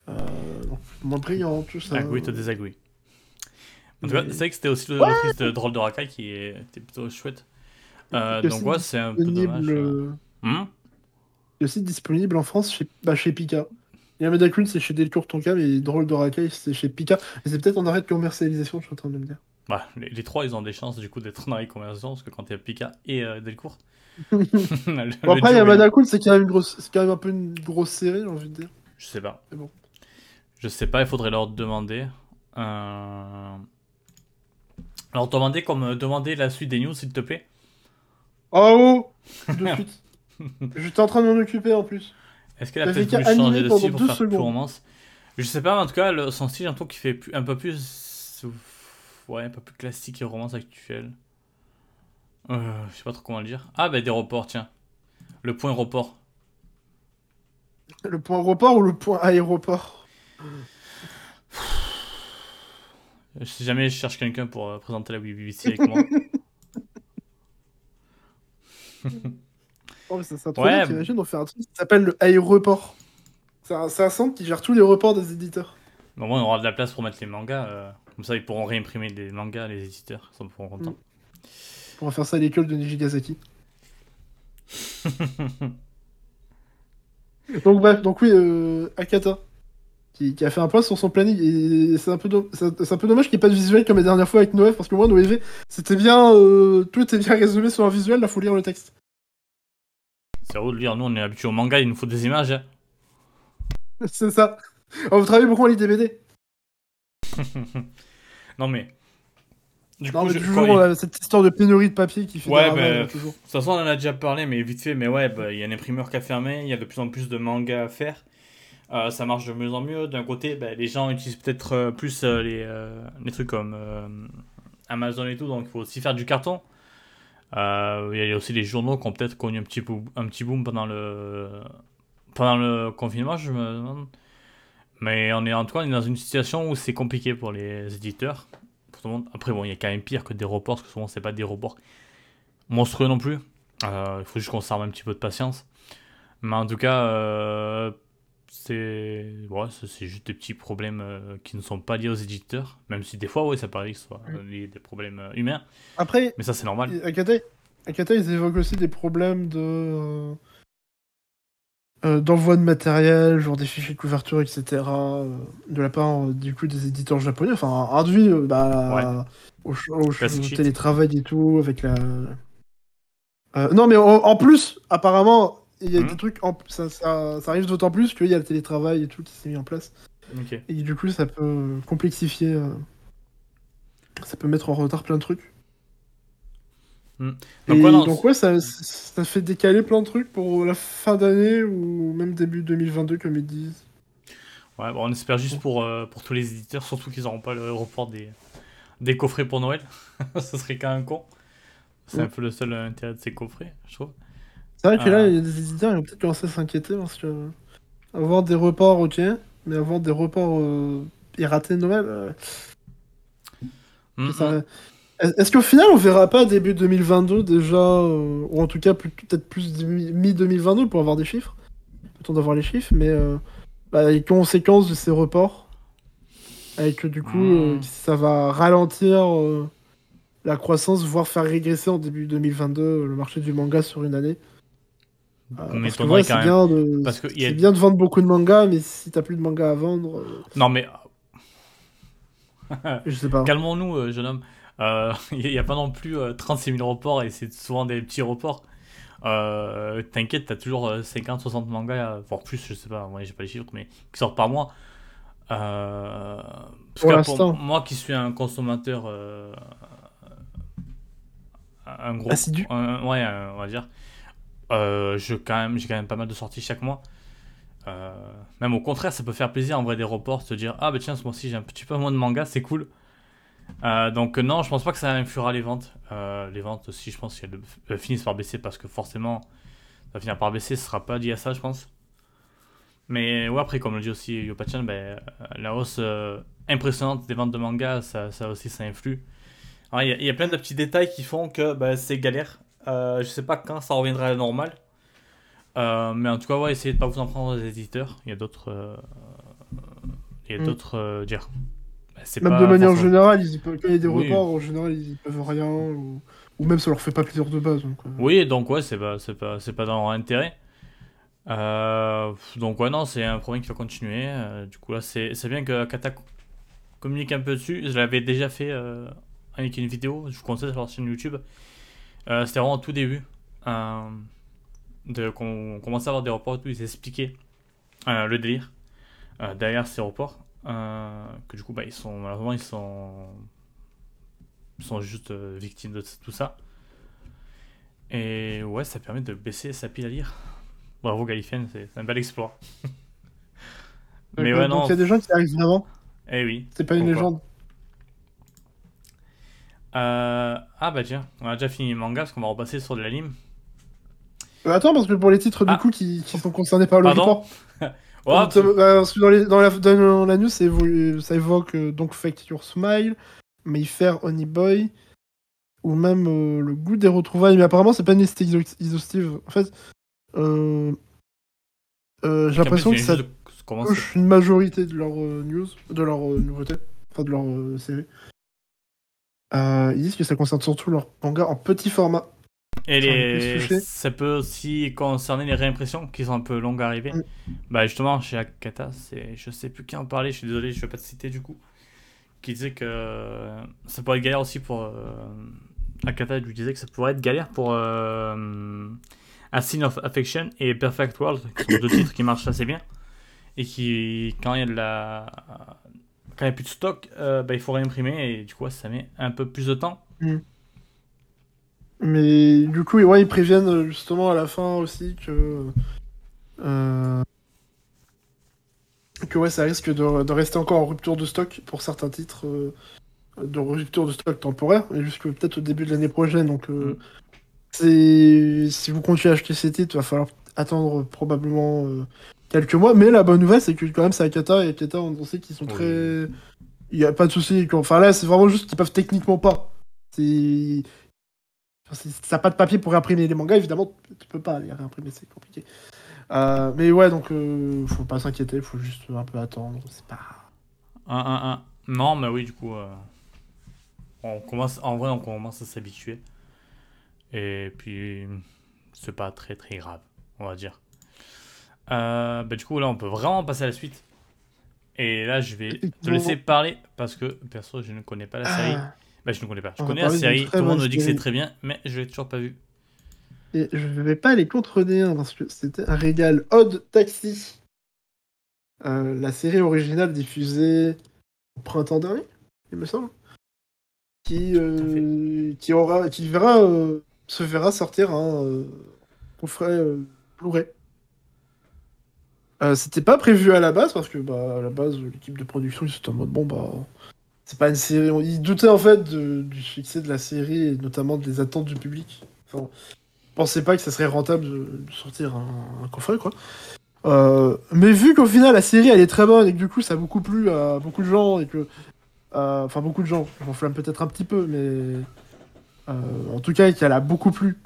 euh, moins brillantes, tout ça. Agree to disagree. En tout cas, c'est vrai que c'était aussi le l'autrice de Drôle de Rakai qui était plutôt chouette. Euh, donc ouais, c'est un peu disponible, dommage. euh. est aussi disponible en France chez, bah, chez Pika. Yamada Kun c'est chez Delcourt Tonka, mais Drôle de Rakai c'est chez Pika. Et c'est peut-être en arrêt de commercialisation, je suis en train de me dire. Bah, les, les trois, ils ont des chances du coup d'être dans les conversations parce que quand il y a Pika et euh, Delcourt. le- Bon, après, Yamada Kun c'est quand, même une grosse- c'est quand même un peu une grosse série, j'ai envie de dire. Je sais pas. Bon. Je sais pas, il faudrait leur demander. Euh... Leur demander comme euh, demander la suite des news, s'il te plaît. Oh De suite. J'étais en train de m'en occuper en plus. Est-ce qu'elle a peut-être voulu changer de style pour faire plus romance? Je sais pas, mais en tout cas, le- son style, l'impression qu'il fait un peu plus. Ouais, un peu plus classique et romance actuelle. Euh, je sais pas trop comment le dire. Ah, bah des reports, tiens. Le point report. Le point report ou le point aéroport? Si jamais je cherche quelqu'un pour euh, présenter la BBC avec moi. Oh, mais ça serait trop Ouais, bien, t'imagines, on fait un truc qui s'appelle le aéroport. C'est un, c'est un centre qui gère tous les reports des éditeurs. Au moins, on aura de la place pour mettre les mangas. euh, comme ça, ils pourront réimprimer des mangas, les éditeurs. Ils sont pourront contents. On va faire ça à l'école de Nijigasaki. donc bref, donc oui, euh, Akata. qui, qui a fait un point sur son planning. Et c'est un, peu do- c'est c'est un peu dommage qu'il n'y ait pas de visuel comme la dernière fois avec Noël, parce que moi, Noévé, c'était bien. euh, tout était bien résumé sur un visuel, là, faut lire le texte. C'est à vous de lire. Nous, on est habitués au manga, il nous faut des images. hein. c'est ça. Oh, vous travaillez beaucoup en lit des BD. non, mais. Du Non, coup, mais je- toujours il- cette histoire de pénurie de papier qui fait Ouais, hein, toujours. De toute façon, on en a déjà parlé, mais vite fait. Mais ouais, bah, il y a un imprimeur qui a fermé, il y a de plus en plus de mangas à faire. Euh, ça marche de mieux en mieux. D'un côté, bah, les gens utilisent peut-être euh, plus euh, les, les trucs comme Amazon et tout, donc il faut aussi faire du carton. Euh, Il y a aussi les journaux qui ont peut-être connu un petit, boom, un petit boom pendant le, pendant le confinement, je me demande. Mais en tout cas on est dans une situation où c'est compliqué pour les éditeurs. Après, bon, il y a quand même pire que des reports, parce que souvent, c'est pas des reports monstrueux non plus. Euh, Il faut juste qu'on serve un petit peu de patience. Mais en tout cas, euh, c'est ouais, c'est juste des petits problèmes euh, qui ne sont pas liés aux éditeurs. Même si des fois, oui, ça paraît que ce soit euh, lié des problèmes euh, humains. Après, Mais ça, c'est normal. Akata, Akata, ils évoquent aussi des problèmes de. euh, d'envoi de matériel, genre des fichiers de couverture, etc. de la part du coup des éditeurs japonais, enfin euh, bah, au, ch- au télétravail et tout, avec la. Non, mais en, en plus, apparemment, il y a des trucs. En, ça, ça, ça arrive d'autant plus qu'il y a le télétravail et tout qui s'est mis en place. Et du coup, ça peut complexifier. euh, ça peut mettre en retard plein de trucs. Donc, et ouais, non, donc ouais, ça, ça fait décaler plein de trucs pour la fin d'année ou même début 2022 comme ils disent. Ouais, bon, on espère juste pour, euh, pour tous les éditeurs, surtout qu'ils n'auront pas le report des, des coffrets pour Noël. ça serait quand même con. C'est un peu le seul intérêt de ces coffrets, je trouve. C'est vrai que là, il y a des éditeurs qui ont peut-être commencé à s'inquiéter parce que euh, avoir des reports, ok, mais avoir des reports euh, et rater Noël, euh, Mm, ça- mm. Est- Est-ce qu'au final, on verra pas début 2022 déjà, euh, ou en tout cas peut-être plus mi-2022 pour avoir des chiffres? Le temps d'avoir les chiffres, mais euh, bah, les conséquences de ces reports, avec que du coup, euh, ça va ralentir euh, la croissance, voire faire régresser en début 2022 euh, le marché du manga sur une année. Euh, parce que m'étonnerait ouais, quand c'est bien, de... Parce que a- c'est bien de vendre beaucoup de mangas, mais si t'as plus de mangas à vendre, euh, Non, mais je sais pas. calmons-nous, euh, jeune homme. Euh, Il n'y a pas non plus euh, 36 000 reports et c'est souvent des petits reports. Euh, T'inquiète, t'as toujours euh, 50-60 mangas, euh, voire plus, je sais pas, moi j'ai pas les chiffres, mais qui sortent par mois. Euh, parce Pour que l'instant. moi qui suis un consommateur, euh, un gros, Assidu. un- ouais, un- on va dire, euh, je quand même, j'ai quand même pas mal de sorties chaque mois. Euh, même au contraire, ça peut faire plaisir en vrai des reports, se dire ah bah tiens ce mois-ci j'ai un petit peu moins de mangas, c'est cool. Euh, donc non, je pense pas que ça influera les ventes. Les ventes aussi, je pense qu'elles finissent par baisser parce que forcément, ça va finir par baisser. Ce sera pas lié à ça, je pense. Mais ouais, après, comme le dit aussi Yopachan, ben, la hausse impressionnante des ventes de mangas, ça, ça aussi, ça influe. Il y, y a plein de petits détails qui font que ben, c'est galère. Euh, je sais pas quand ça reviendra à la normale. Euh, mais en tout cas, ouais, essayez de pas vous en prendre aux éditeurs. Il y a d'autres. euh, il y a Mm. d'autres. dire. c'est Même de manière forcément- générale, ils peuvent- quand il y a des Oui. reports, en général, ils peuvent rien, ou, ou même ça leur fait pas plaisir de base. Donc, euh. Oui, donc ouais, c'est pas, c'est pas, c'est pas dans leur intérêt. Euh, donc ouais, non, c'est un problème qui va continuer. Euh, du coup là, c'est, bien que Kata communique un peu dessus. Je l'avais déjà fait avec une vidéo. Je vous conseille sur leur chaîne YouTube. Euh, c'était vraiment au tout début. Euh, de, qu'on commençait à avoir des reports tout. Ils expliquaient euh, le délire derrière ces reports. Que du coup, bah, ils sont malheureusement, ils sont, ils sont juste victimes de tout ça. Et ouais, ça permet de baisser sa pile à lire. Bravo Galifian, c'est un bel exploit. Mais ouais, donc non. il y a des gens qui arrivent vraiment, Eh oui. c'est pas une légende. Euh, Ah bah tiens, on a déjà fini les mangas parce qu'on va repasser sur de l'anime. Euh, attends, parce que pour les titres du Ah. coup qui, qui sont concernés par le Pardon report, Oh, euh, bah, parce que dans, les- dans la, dans la news, ça évo- ça évoque euh, donc Fake Your Smile, Mayfair, Honey Boy, ou même euh, le goût des retrouvailles, mais apparemment c'est pas une liste exhaust- exhaustive. En fait, j'ai l'impression que ça touche une majorité de leurs news, de leurs nouveautés, enfin de leurs séries. Euh, ils disent que ça concerne surtout leurs mangas en petit format. Et les... ça peut aussi concerner les réimpressions qui sont un peu longues à arriver. Mm. Bah justement, chez Akata, c'est... je sais plus qui en parlait, je suis désolé, je vais pas te citer du coup. Qui disait que ça pourrait être galère aussi pour... euh, Akata lui disait que ça pourrait être galère pour euh... A Scene of Affection et Perfect World, qui sont deux titres qui marchent assez bien. Et qui, quand il y a de la... Quand il n'y a plus de stock, euh, bah, il faut réimprimer et du coup ça met un peu plus de temps. Mais du coup, ouais, ils préviennent euh, justement à la fin aussi que. euh, que ouais, ça risque de, de rester encore en rupture de stock pour certains titres, euh, de rupture de stock temporaire, et jusque peut-être au début de l'année prochaine. Donc, euh, Mm. si vous continuez à acheter ces titres, il va falloir attendre probablement euh, quelques mois. Mais la bonne nouvelle, c'est que quand même, c'est Akata et Akata, on on sait qu'ils sont Oui. très. Il n'y a pas de souci. Enfin là, c'est vraiment juste qu'ils peuvent techniquement pas. C'est. Si t'as pas de papier pour réimprimer les mangas, évidemment, tu peux pas les réimprimer, c'est compliqué. Euh, mais ouais, donc euh, faut pas s'inquiéter, faut juste un peu attendre. C'est pas. 1, 1, 1. Non, mais oui, du coup, euh, on commence, en vrai, on commence à s'habituer. Et puis, c'est pas très très grave, on va dire. Euh, bah, du coup, là, on peut vraiment passer à la suite. Et là, je vais te laisser parler parce que, perso, je ne connais pas la série. Ah, Bah, je ne connais pas. Je On connais la série, tout le monde me dit que c'est série. très bien, mais je l'ai toujours pas vu. et je vais pas les contredire parce que c'était un régal Odd Taxi. Euh, la série originale diffusée au printemps dernier, il me semble. Qui, euh, qui, aura, qui verra, euh, se verra sortir un coffret euh, Blu-ray. Euh, c'était pas prévu à la base parce que bah, à la base l'équipe de production ils étaient en mode bon bah c'est pas une série ils doutaient en fait du succès de la série et notamment des attentes du public enfin pensaient pas que ça serait rentable de, sortir un, un coffret quoi Euh, mais vu qu'au final la série elle est très bonne et que du coup ça a beaucoup plu à beaucoup de gens et que euh, enfin beaucoup de gens j'enflamme peut-être un petit peu mais en tout cas qu'elle a beaucoup plu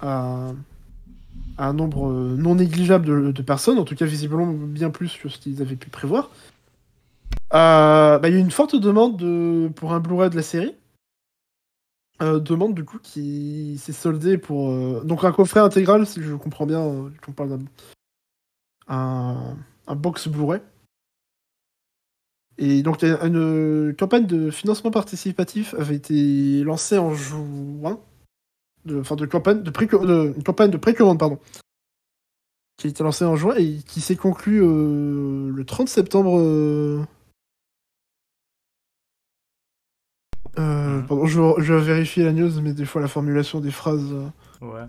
à un nombre euh, non négligeable de, personnes, en tout cas visiblement bien plus que ce qu'ils avaient pu prévoir. Euh, bah, Il y a eu une forte demande de, pour un Blu-ray de la série. Euh, demande du coup qui s'est soldée pour donc un coffret intégral si je comprends bien qu'on parle d'un un, box Blu-ray et donc une campagne de financement participatif avait été lancée en juin de, enfin de campagne de, pré de une campagne de précommande pardon qui a été lancée en juin et qui s'est conclue euh, le 30 septembre euh, euh, Mhm. pardon, je, je vais vérifier la news mais des fois la formulation des phrases Ouais.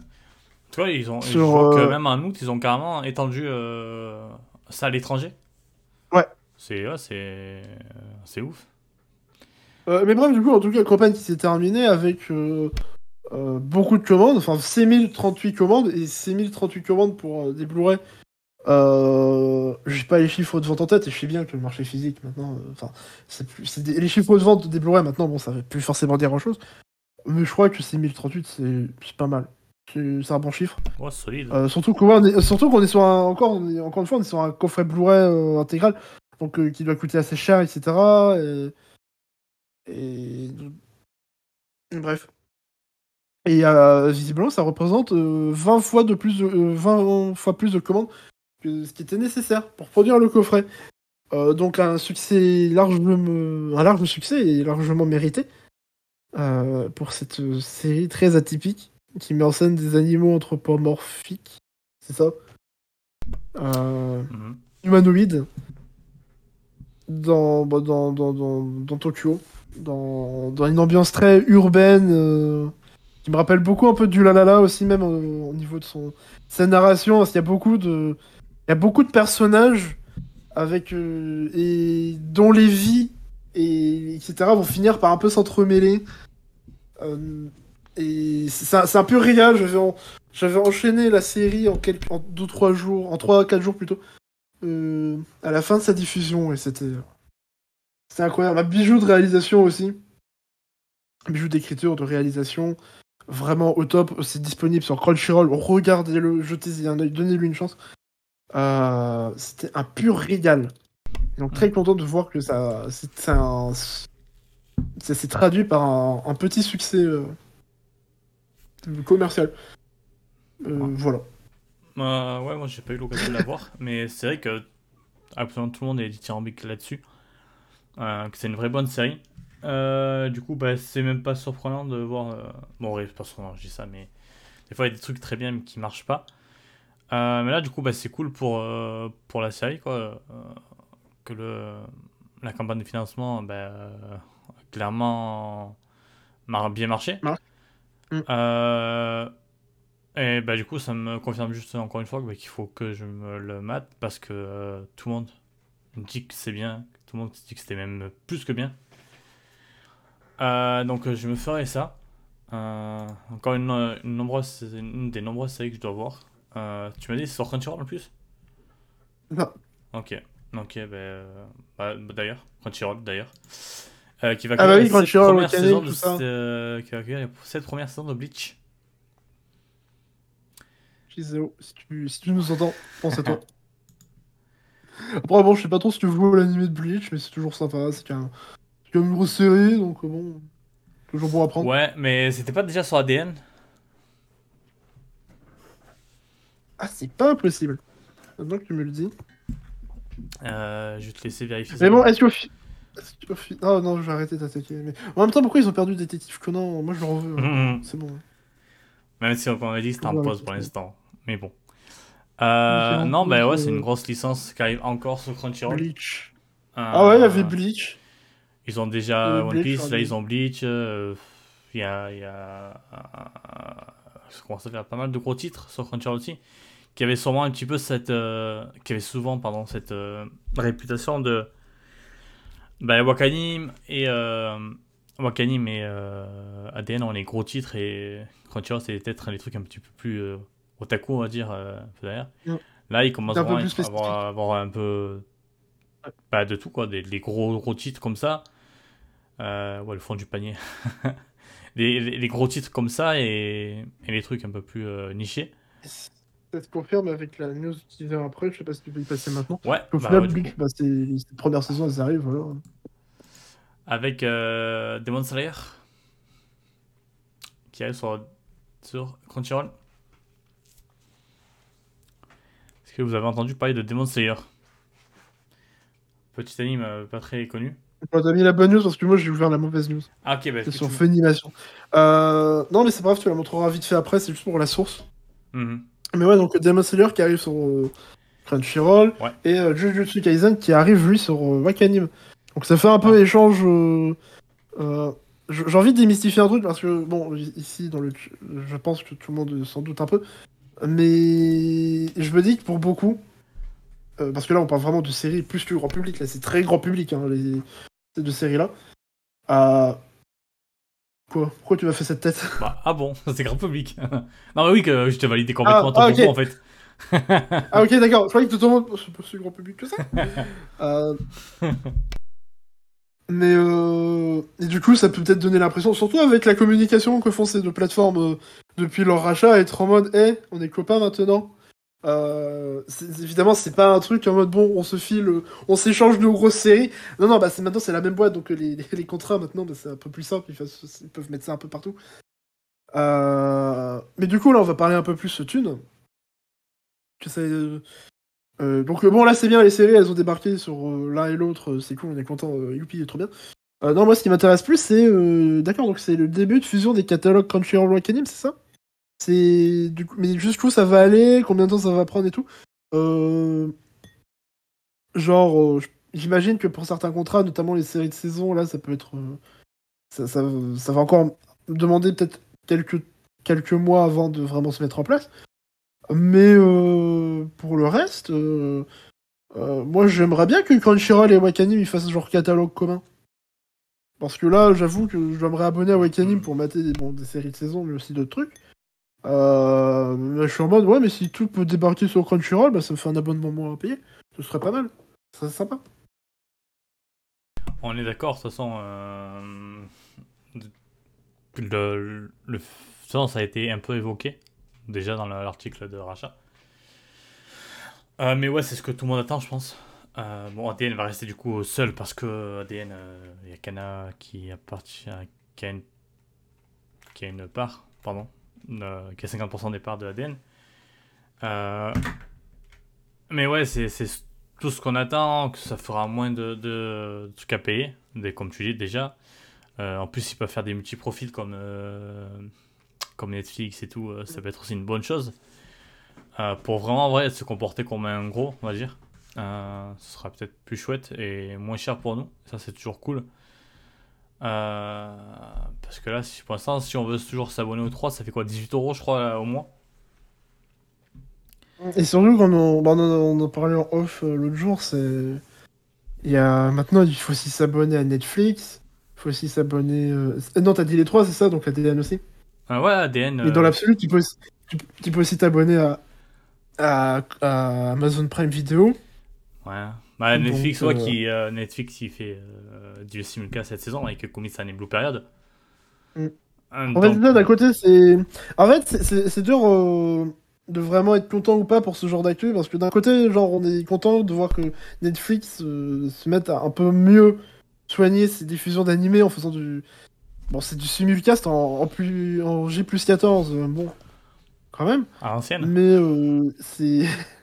Tu vois, ils ont, Sur, que même en août, ils ont carrément étendu ça à l'étranger. Ouais. C'est ouais, c'est c'est ouf. Mais bref, du coup, en tout cas, campagne qui s'est terminée avec euh, beaucoup de commandes, enfin 6038 commandes, et 6038 commandes pour euh, des Blu-ray. Euh, J'ai pas les chiffres de vente en tête, et je sais bien que le marché physique maintenant, euh, enfin, les chiffres de vente des Blu-ray maintenant, bon, ça veut plus forcément dire grand-chose, mais je crois que 6038, c'est pas mal. C'est un bon chiffre. Ouais, solide. Surtout qu'on on est, surtout qu'on est sur un, encore, on est- encore une fois, on est sur un coffret Blu-ray intégral, donc qui doit coûter assez cher, etc. Et, et- bref. Et euh, visiblement, ça représente euh, 20 fois de plus, de, euh, 20 fois plus de commandes que ce qui était nécessaire pour produire le coffret. Euh, donc un succès largement, un large succès et largement mérité euh, pour cette euh, série très atypique qui met en scène des animaux anthropomorphiques, c'est ça? Euh, Mhm. Humanoïdes dans, bah, dans, dans, dans, dans Tokyo, dans, dans une ambiance très urbaine euh, qui me rappelle beaucoup un peu du La La La aussi même euh, au niveau de son sa narration parce qu'il y a beaucoup de il y a beaucoup de personnages avec euh, et dont les vies et etc vont finir par un peu s'entremêler. Euh, et c'est un, peu réel. J'avais en- j'avais enchaîné la série en quelques en deux trois jours en trois quatre jours plutôt à la fin de sa diffusion et c'était c'était incroyable. Un bijou de réalisation aussi. Un bijou d'écriture de réalisation vraiment au top c'est disponible sur Crunchyroll regardez-le jetez-y un œil donnez-lui une chance Euh, c'était un pur régal Et donc très content de voir que ça ça s'est traduit par un, un petit succès euh, commercial. Euh, Voilà. Euh, ouais, moi j'ai pas eu l'occasion de la voir, mais c'est vrai que absolument tout le monde est dithyrambique là-dessus. Que c'est une vraie bonne série. Euh, du coup, bah, c'est même pas surprenant de voir. euh, Bon, ouais, c'est pas surprenant, je dis ça, mais des fois il y a des trucs très bien mais qui marchent pas. Euh, mais là, du coup, bah, c'est cool pour, pour la série, quoi. que le, la campagne de financement, bah, clairement, m'a bien marché. Mm. Et bah, du coup, ça me confirme juste encore une fois bah, qu'il faut que je me le mate parce que tout le monde me dit que c'est bien, tout le monde dit que c'était même plus que bien. Euh, donc, je me ferai ça. Euh, encore une, une, nombreuse, une des nombreuses séries que je dois voir. Euh, tu m'as dit c'est sur Crunchyroll en plus? Non. Ok. Ok, ben, bah, bah, d'ailleurs, Crunchyroll d'ailleurs. Qui va Ah bah oui, Crunchyroll, première saison tout de ça. cette, qui va accueillir cette première saison de Bleach. Giseo, si tu, si tu nous entends, pense à toi. Après, bon, je sais pas trop si tu vois l'animé de Bleach, mais c'est toujours sympa. C'est c'est quand même une grosse série, donc euh, bon, toujours bon à prendre. Ouais, mais c'était pas déjà sur ADN Ah, c'est pas impossible. Maintenant que tu me le dis. euh, Je vais te laisser vérifier. Mais bon, est-ce qu'au fi... est-ce qu'au fi- Oh non, je vais arrêter d'attaquer. Mais en même temps, pourquoi ils ont perdu Détective Conan Moi, je leur veux. hein. Mhm. C'est bon. Même si, on a dit, c'était en pause pour l'instant. Mais bon. Euh, non, bah ouais, c'est une grosse licence qui arrive encore sur Crunchyroll. Bleach. Euh, Ah ouais, il y avait Bleach. Ils ont déjà One Bleach, Piece, là ils ont Bleach. euh, Il y a, y a ça commence à faire pas mal de gros titres sur Crunchyroll aussi, qui avaient sûrement un petit peu cette, euh, qui avaient souvent pardon cette euh, réputation de bah, Wakanim et Wakanim et euh, ADN ont les gros titres et Crunchyroll c'est peut-être les trucs un petit peu plus euh, otaku on va dire euh, derrière. Mm. Là ils commencent vraiment à avoir, avoir un peu pas de tout quoi, des, des gros gros titres comme ça. Euh, ouais, le fond du panier. les, les- les gros titres comme ça et, et les trucs un peu plus euh, nichés. Ça te confirme avec la news qui vient après, je sais pas si tu peux y passer maintenant. Ouais, Au bah final, ouais, Bleach, bah, c'est la première saison, elles arrivent, voilà. Avec euh, Demon Slayer qui arrive sur, sur Crunchyroll. Est-ce que vous avez entendu parler de Demon Slayer? Petit anime pas très connu. Bon, T'as mis la bonne news parce que moi j'ai ouvert la mauvaise news. Ah ok, bah, C'est sur tu- Funimation. Euh... Non, mais c'est pas grave, tu la montreras vite fait après, c'est juste pour la source. Mhm. Mais ouais, donc Demon Slayer qui arrive sur euh, Crunchyroll Ouais. et euh, Jujutsu Kaisen qui arrive lui sur euh, Wakanim. Donc ça fait un peu échange. euh, j- J'ai envie de démystifier un truc parce que, bon, ici, dans le, je pense que tout le monde s'en doute un peu. Mais je me dis que pour beaucoup, parce que là on parle vraiment de séries plus que grand public, là c'est très grand public, hein, les, ces deux séries-là. Euh, Quoi? Pourquoi tu m'as fait cette tête? Bah, ah bon, c'est grand public. non mais oui, que je t'ai validé complètement Ah, ton ah, propos ok. en fait. Ah ok d'accord, je croyais que tout le monde... C'est pas si grand public que ça Euh, Mais euh... Et du coup ça peut peut-être donner l'impression, surtout avec la communication que font ces deux plateformes euh, depuis leur rachat, être en mode « Hé, on est copains maintenant euh, Évidemment c'est pas un truc en mode « Bon, on se file, euh, on s'échange nos grosses séries ». Non, non, bah c'est maintenant c'est la même boîte, donc euh, les, contrats maintenant bah, c'est un peu plus simple, ils, peuvent mettre ça un peu partout. Euh, Mais du coup là on va parler un peu plus thunes. Que donc bon là c'est bien les séries elles ont débarqué sur l'un et l'autre c'est cool on est content youpi trop bien non moi ce qui m'intéresse plus c'est d'accord donc c'est le début de fusion des catalogues Crunchyroll Wakanim c'est ça? C'est du coup mais jusqu'où ça va aller combien de temps ça va prendre et tout Euh, genre euh, j'imagine que pour certains contrats notamment les séries de saison là ça peut être euh, ça, ça, ça va encore demander peut-être quelques quelques mois avant de vraiment se mettre en place mais euh, pour le reste, euh, euh, moi j'aimerais bien que Crunchyroll et Wakanim ils fassent genre catalogue commun. Parce que là, j'avoue que je dois me réabonner à Wakanim pour mater des, bon, des séries de saison, mais aussi d'autres trucs. Euh, je suis en mode, ouais, mais si tout peut débarquer sur Crunchyroll, bah, ça me fait un abonnement moins à payer. Ce serait pas mal. Ça serait sympa. On est d'accord, de toute façon. euh, Le, le, a été un peu évoqué déjà dans le- l'article de rachat. Euh, mais ouais, c'est ce que tout le monde attend, je pense. Euh, bon, ADN va rester du coup seul parce que ADN, euh, il y a Kana qui appartient, qui a qui a une part, pardon, qui a 50% des parts de ADN. Euh, mais ouais, c'est tout ce qu'on attend, que ça fera moins de, de trucs à payer, comme tu dis déjà. Euh, en plus, ils peuvent faire des multi-profils comme, euh, comme Netflix et tout, euh, ça peut être aussi une bonne chose. Pour vraiment, en vrai, se comporter comme un gros, on va dire. Ce sera peut-être plus chouette et moins cher pour nous. Ça, c'est toujours cool. Euh, parce que là, si, pour l'instant, si on veut toujours s'abonner aux 3, ça fait quoi 18 euros, je crois, là, au mois Et surtout, quand on, bah, on, en- parlait en off euh, l'autre jour, c'est. Il y a... Maintenant, il faut aussi s'abonner à Netflix. Il faut aussi s'abonner. euh, euh, Non, t'as dit les trois, c'est ça, donc la DN aussi? Euh, Ouais, ADN. Mais dans euh, l'absolu, tu peux aussi, tu, tu peux aussi t'abonner à, à, à Amazon Prime Video. Ouais. Bah, Donc, Netflix, ouais, euh, qui, euh, Netflix, il fait euh, du simulcast cette saison avec Comics Blue Period. Mm. En fait, d'un côté, c'est. En fait, c'est- dur euh, de vraiment être content ou pas pour ce genre d'actu, parce que d'un côté, genre, on est content de voir que Netflix euh, se mette à un peu mieux soigner ses diffusions d'animés en faisant du. Bon, c'est du simulcast en, en, plus, en G plus 14, euh, bon, quand même. à l'ancienne. Mais euh, c'est.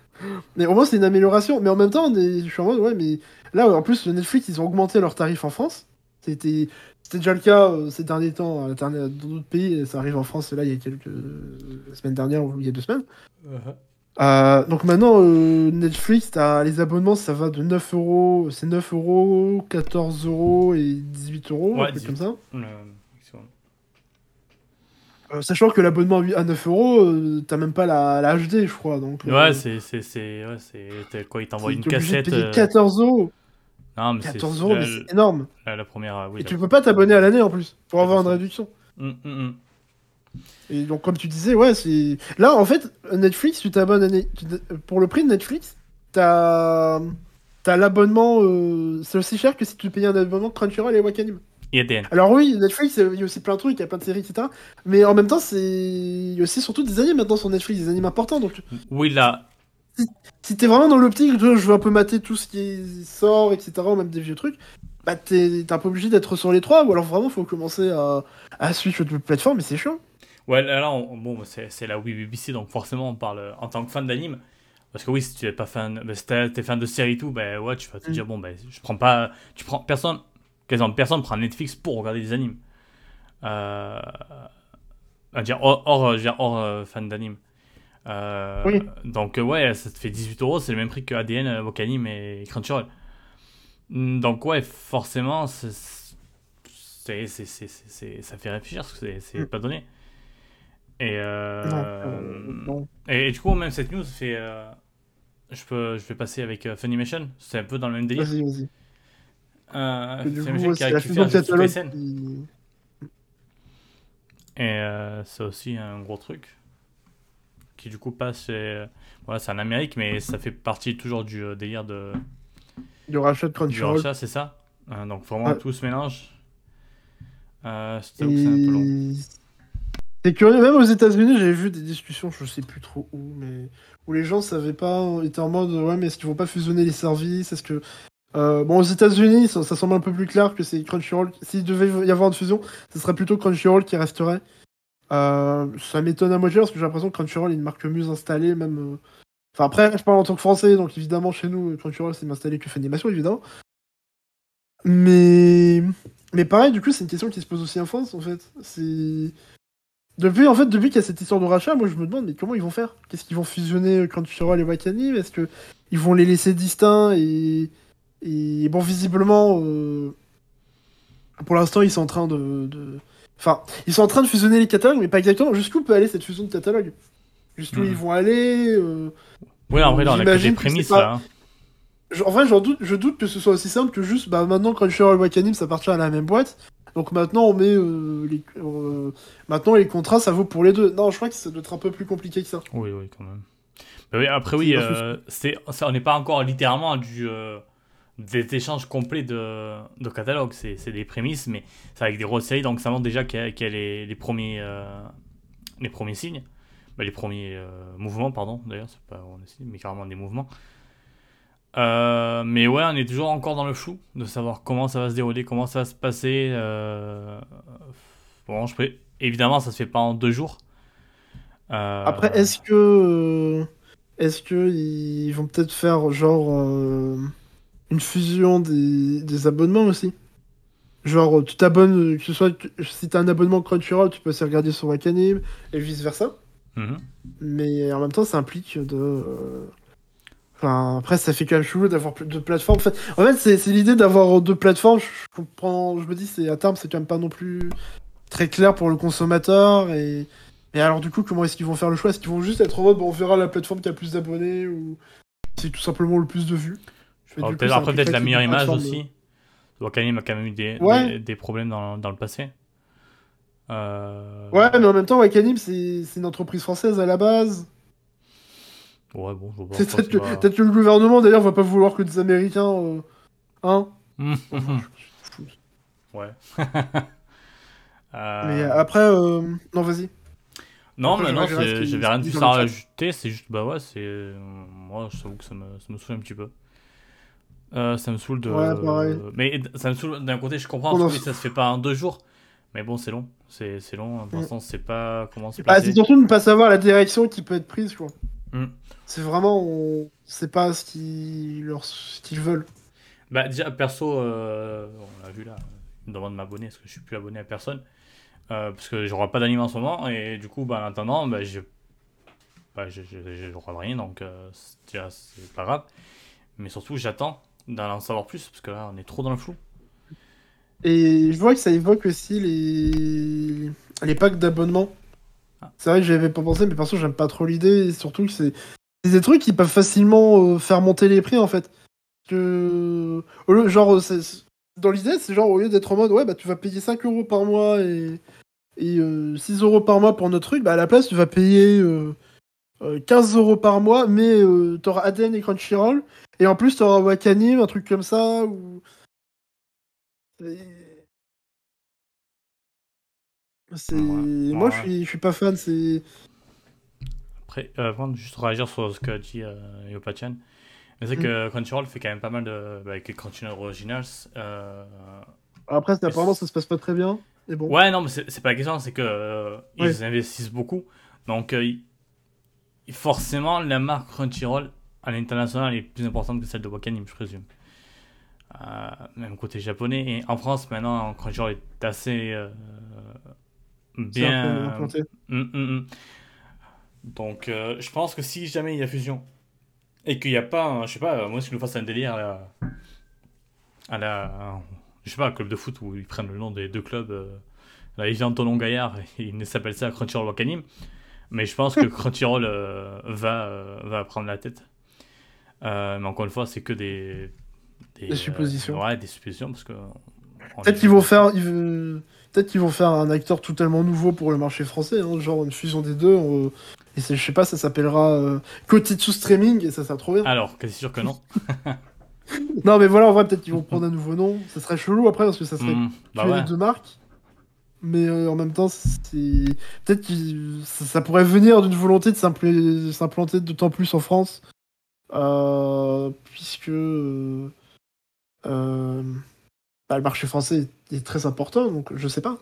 Mais au moins, c'est une amélioration. Mais en même temps, on est... je suis en mode, ouais, mais là, en plus, Netflix, ils ont augmenté leurs tarifs en France. C'était déjà le cas euh, ces derniers temps dans d'autres pays. Ça arrive en France, là, il y a quelques la semaine dernière ou il y a deux semaines. Euh, donc maintenant, euh, Netflix, les abonnements, ça va de 9 euros. C'est 9 euros, 14 euros et 18 euros, Ouais, un truc 18. comme ça. Le- Euh, sachant que l'abonnement à 9 euros, euh, t'as même pas la, la HD, je crois. Donc, euh, Ouais, c'est. c'est- c'est- Ouais, Quoi, il t'envoie une obligé de cassette. payer euh, 14 euros. Non, mais c'est. 14 euros, c'est énorme. la- la première, oui. Et tu peux pas t'abonner à l'année en plus, pour avoir une réduction. Hum, hum, hum. Et donc, comme tu disais, ouais, c'est. Là, en fait, Netflix, tu t'abonnes à Pour le prix de Netflix, t'as. T'as l'abonnement. euh, C'est aussi cher que si tu payais un abonnement Crunchyroll et Wakanim. Et. Alors, oui, Netflix, il y a aussi plein de trucs, il y a plein de séries, etc. Mais en même temps, c'est. Il y a aussi surtout des animes maintenant sur Netflix, des animes importants. Donc, Oui, là. si t'es vraiment dans l'optique de je veux un peu mater tout ce qui sort, etc., ou même des vieux trucs, bah t'es un peu obligé d'être sur les trois, ou alors vraiment faut commencer à, à suivre plateformes, mais c'est chiant. Ouais, là, là, on- bon, c'est la Wii BBC, donc forcément, on parle euh, en tant que fan d'anime. Parce que oui, si tu n'es pas fan, bah, si t'es fan de série et tout, ben ouais, tu vas te Mm. dire, bon, ben, je prends pas. Tu prends. Personne. Quasiment personne prend Netflix pour regarder des animes. Euh. À dire, hors, hors, euh, hors euh, fan d'anime. Euh, Oui. Donc, euh, ouais, ça te fait 18 euros, c'est le même prix que ADN, euh, Wakanim et Crunchyroll. Mm, Donc, ouais, forcément, c'est. ça fait réfléchir, parce que c'est- c'est Mm. pas donné. Et, euh, Non, euh, non. et, et du coup, même cette news fait. euh, je, peux, je vais passer avec euh, Funimation, c'est un peu dans le même délire. Vas-y, vas-y. Euh, Que C'est la fusion de qui... Et euh, c'est aussi un gros truc. Qui du coup passe. chez- Voilà, c'est en Amérique, mais ça fait partie toujours du euh, délire de, du rachat de du Crunchyroll. rachat, c'est ça Euh, Donc vraiment Ouais. tout se mélange. Euh. Et... C'est curieux, même aux États-Unis, j'ai vu des discussions, je sais plus trop où, mais où les gens savaient pas, étaient en mode ouais, mais est-ce qu'ils vont pas fusionner les services? Est-ce que. Euh, bon, aux États-Unis, ça, semble un peu plus clair que c'est Crunchyroll. S'il devait y avoir une fusion, ce serait plutôt Crunchyroll qui resterait. Euh, ça m'étonne à moitié parce que j'ai l'impression que Crunchyroll est une marque mieux installée, même. euh, Enfin, après, je parle en tant que français, donc évidemment, chez nous, Crunchyroll, c'est m'installer que Funimation, évidemment. Mais. Mais pareil, du coup, c'est une question qui se pose aussi en France, en fait. C'est. Depuis, en fait, depuis qu'il y a cette histoire de rachat, moi je me demande, mais comment ils vont faire? Qu'est-ce qu'ils vont fusionner Crunchyroll et Wakanim Est-ce que ils vont les laisser distincts et. Et bon, visiblement, euh, pour l'instant, ils sont en train de, de- Enfin, ils sont en train de fusionner les catalogues, mais pas exactement. Jusqu'où peut aller cette fusion de catalogue Jusqu'où ils vont aller euh, Oui, en vrai, là, on a que des que prémices pas- là. hein. je- En vrai, j'en doute, je doute que ce soit aussi simple que juste, bah maintenant Crunchyroll et Wakanim, ça appartient à la même boîte. Donc maintenant, on met euh, les, euh, maintenant les contrats, ça vaut pour les deux. Non, je crois que ça doit être un peu plus compliqué que ça. Oui, oui, quand même. Bah oui, après, oui, C'est euh, on n'est pas encore littéralement du, des échanges complets de, catalogue. C'est, des prémices, mais c'est avec des grosses séries, donc ça montre déjà qu'il y a, euh, les premiers signes. Bah, les premiers euh, mouvements, pardon, d'ailleurs, c'est pas on essaie, mais carrément des mouvements. Euh, mais ouais, on est toujours encore dans le flou de savoir comment ça va se dérouler, comment ça va se passer. Bon, je évidemment, ça se fait pas en deux jours. Après, est-ce que. Est-ce que ils vont peut-être faire genre. Une fusion des, des abonnements aussi Genre, tu t'abonnes, que ce soit. tu- Si t'as un abonnement Crunchyroll, tu peux aussi regarder sur Wakanim et vice versa. mhm. Mais en même temps, ça implique de. euh, Enfin, après, ça fait quand même chelou d'avoir plus de plateformes. En fait, en fait c'est l'idée d'avoir deux plateformes. Je comprends, je me dis, c'est à terme, c'est quand même pas non plus très clair pour le consommateur. Et, et alors, du coup, comment est-ce qu'ils vont faire le choix? Est-ce qu'ils vont juste être en mode, bon, on verra la plateforme qui a le plus d'abonnés ou c'est tout simplement le plus de vues? Peut-être- Après, peut-être la meilleure image aussi. Wakanim a quand même eu des, Ouais. des, des problèmes dans, dans le passé. Euh, de- Ouais, mais en même temps, Wakanim, c'est une entreprise française à la base. Ouais, bon, je vois peut-être que, le gouvernement, d'ailleurs, va pas vouloir que des Américains. euh, Hein. Enfin, je- je- Ouais. Euh, Mais après, euh, non, vas-y. Non, Après, mais non, j'avais rien de à rajouter, c'est juste, bah ouais, c'est. Moi, je t'avoue que ça me, ça me saoule un petit peu. Euh, ça me saoule de. Ouais, pareil. Mais ça me saoule d'un côté, je comprends, non. parce que ça se fait pas en deux jours. Mais bon, c'est long. C'est long. Pour Mm. l'instant, c'est pas comment c'est Bah, placé. c'est surtout de ne pas savoir la direction qui peut être prise, quoi. Mm. C'est vraiment, on sait pas ce qu'ils leur... ce qu'ils veulent. Bah, déjà, perso, euh, on l'a vu là, il me demande de m'abonner parce que je suis plus abonné à personne. Euh, parce que j'aurai pas d'anime en ce moment, et du coup, bah, en attendant, bah, je. Bah, je, je, je, je rien, donc euh, c'est pas grave. Mais surtout, j'attends d'en en savoir plus, parce que là, on est trop dans le flou. Et je vois que ça évoque aussi les, les packs d'abonnement. Ah. C'est vrai que j'avais pas pensé, mais perso, j'aime pas trop l'idée. Et surtout que c'est c'est des trucs qui peuvent facilement euh, faire monter les prix, en fait. Que... Genre, dans l'idée, c'est genre, au lieu d'être en mode, ouais, bah, tu vas payer 5 euros par mois et, et euh, 6 euros par mois pour notre truc, bah, à la place, tu vas payer euh, euh, 15 euros par mois, mais euh, t'auras ADN et Crunchyroll. Et en plus, t'auras Wakanim, un truc comme ça, ou... C'est-. Ouais. Moi, Ouais. je suis, je suis pas fan, c'est... Après, euh, avant de juste réagir sur ce qu'a dit euh, Yopachan. Mais c'est Mm. que Crunchyroll fait quand même pas mal de. Bah, avec Crunchyroll Originals. euh, Après, c'est- apparemment, ça se passe pas très bien. Mais bon. Ouais, non, mais c'est c'est pas la question, c'est que euh, ils Ouais. investissent beaucoup. Donc, euh, ils- forcément, la marque Crunchyroll à l'international est plus importante que celle de Wakanim, je présume. Euh, même côté japonais. Et en France, maintenant, Crunchyroll est assez euh, c'est un peu bien. implanté. Hum, hum, hum. Donc, euh, je pense que si jamais il y a fusion et qu'il n'y a pas, un- je sais pas, moi, si nous fasse un délire à la, à la, je sais pas, un club de foot où ils prennent le nom des deux clubs, là, ils Tonon Gaillard et ils s'appellent ça Crunchyroll Wakanim. Mais je pense que Crunchyroll euh, va, euh, va prendre la tête. Euh, mais encore une fois, c'est que des, Des suppositions. ouais, des suppositions parce que. on Peut-être qu'ils vont faire... ils Peut-être qu'ils vont faire un acteur totalement nouveau pour le marché français, hein, genre une fusion des deux. euh, Et c'est- je sais pas, ça s'appellera Kotitsu Streaming, et ça sera trop bien. Alors, quasi sûr que non. Non, mais voilà, en vrai, peut-être qu'ils vont prendre un nouveau nom. Ça serait chelou après, parce que ça serait Hum, bah ouais. les deux marques. Mais euh, en même temps, c'est peut-être que ça, pourrait venir d'une volonté de s'impl- s'implanter d'autant plus en France, euh, puisque euh, bah, le marché français est très important. Donc, je sais pas.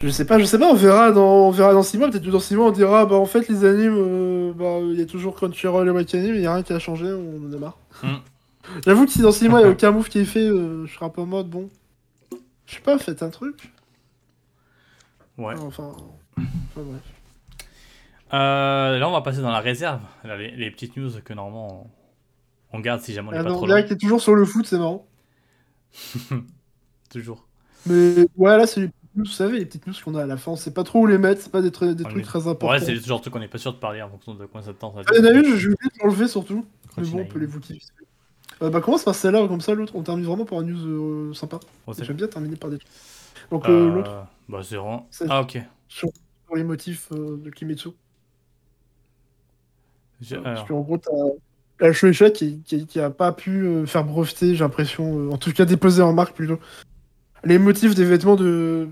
Je sais pas, je sais pas. On verra dans, on verra dans six mois. Peut-être que dans six mois, on dira, bah en fait, les animes, euh, bah il y a toujours Crunchyroll et Wakanim, il y a rien qui a changé, on en a marre. Hmm. J'avoue que si dans six mois il y a aucun move qui est fait, je serai un peu en mode bon. Je sais pas, faites un truc. Ouais. Enfin, enfin, bref. Euh, là, on va passer dans la réserve. Là, les, les petites news que normalement on, on garde si jamais on n'est Ah pas non, trop loin. est toujours sur le foot, c'est marrant. Toujours. Mais ouais, là, c'est les petites news, vous savez, les petites news qu'on a à la fin. On sait pas trop où les mettre, c'est pas des, des trucs est- très importants. Ouais, c'est toujours le truc qu'on n'est pas sûr de parler en fonction de combien ça de ça Ah, il y en a une, oublié de l'enlever surtout. Mais bon, on peut l'évoquer. Euh, bah, commence par celle-là, comme ça, l'autre. On termine vraiment par une news euh, sympa. J'aime bien terminer par des trucs. Donc, euh, Euh, l'autre, Bah, c'est vraiment. Ah, ok. sur, les motifs euh, de Kimetsu. Je- Parce qu'en gros, t'as la Shueisha qui, qui, qui a pas pu faire breveter, j'ai l'impression, en tout cas déposer en marque plutôt, les motifs des vêtements de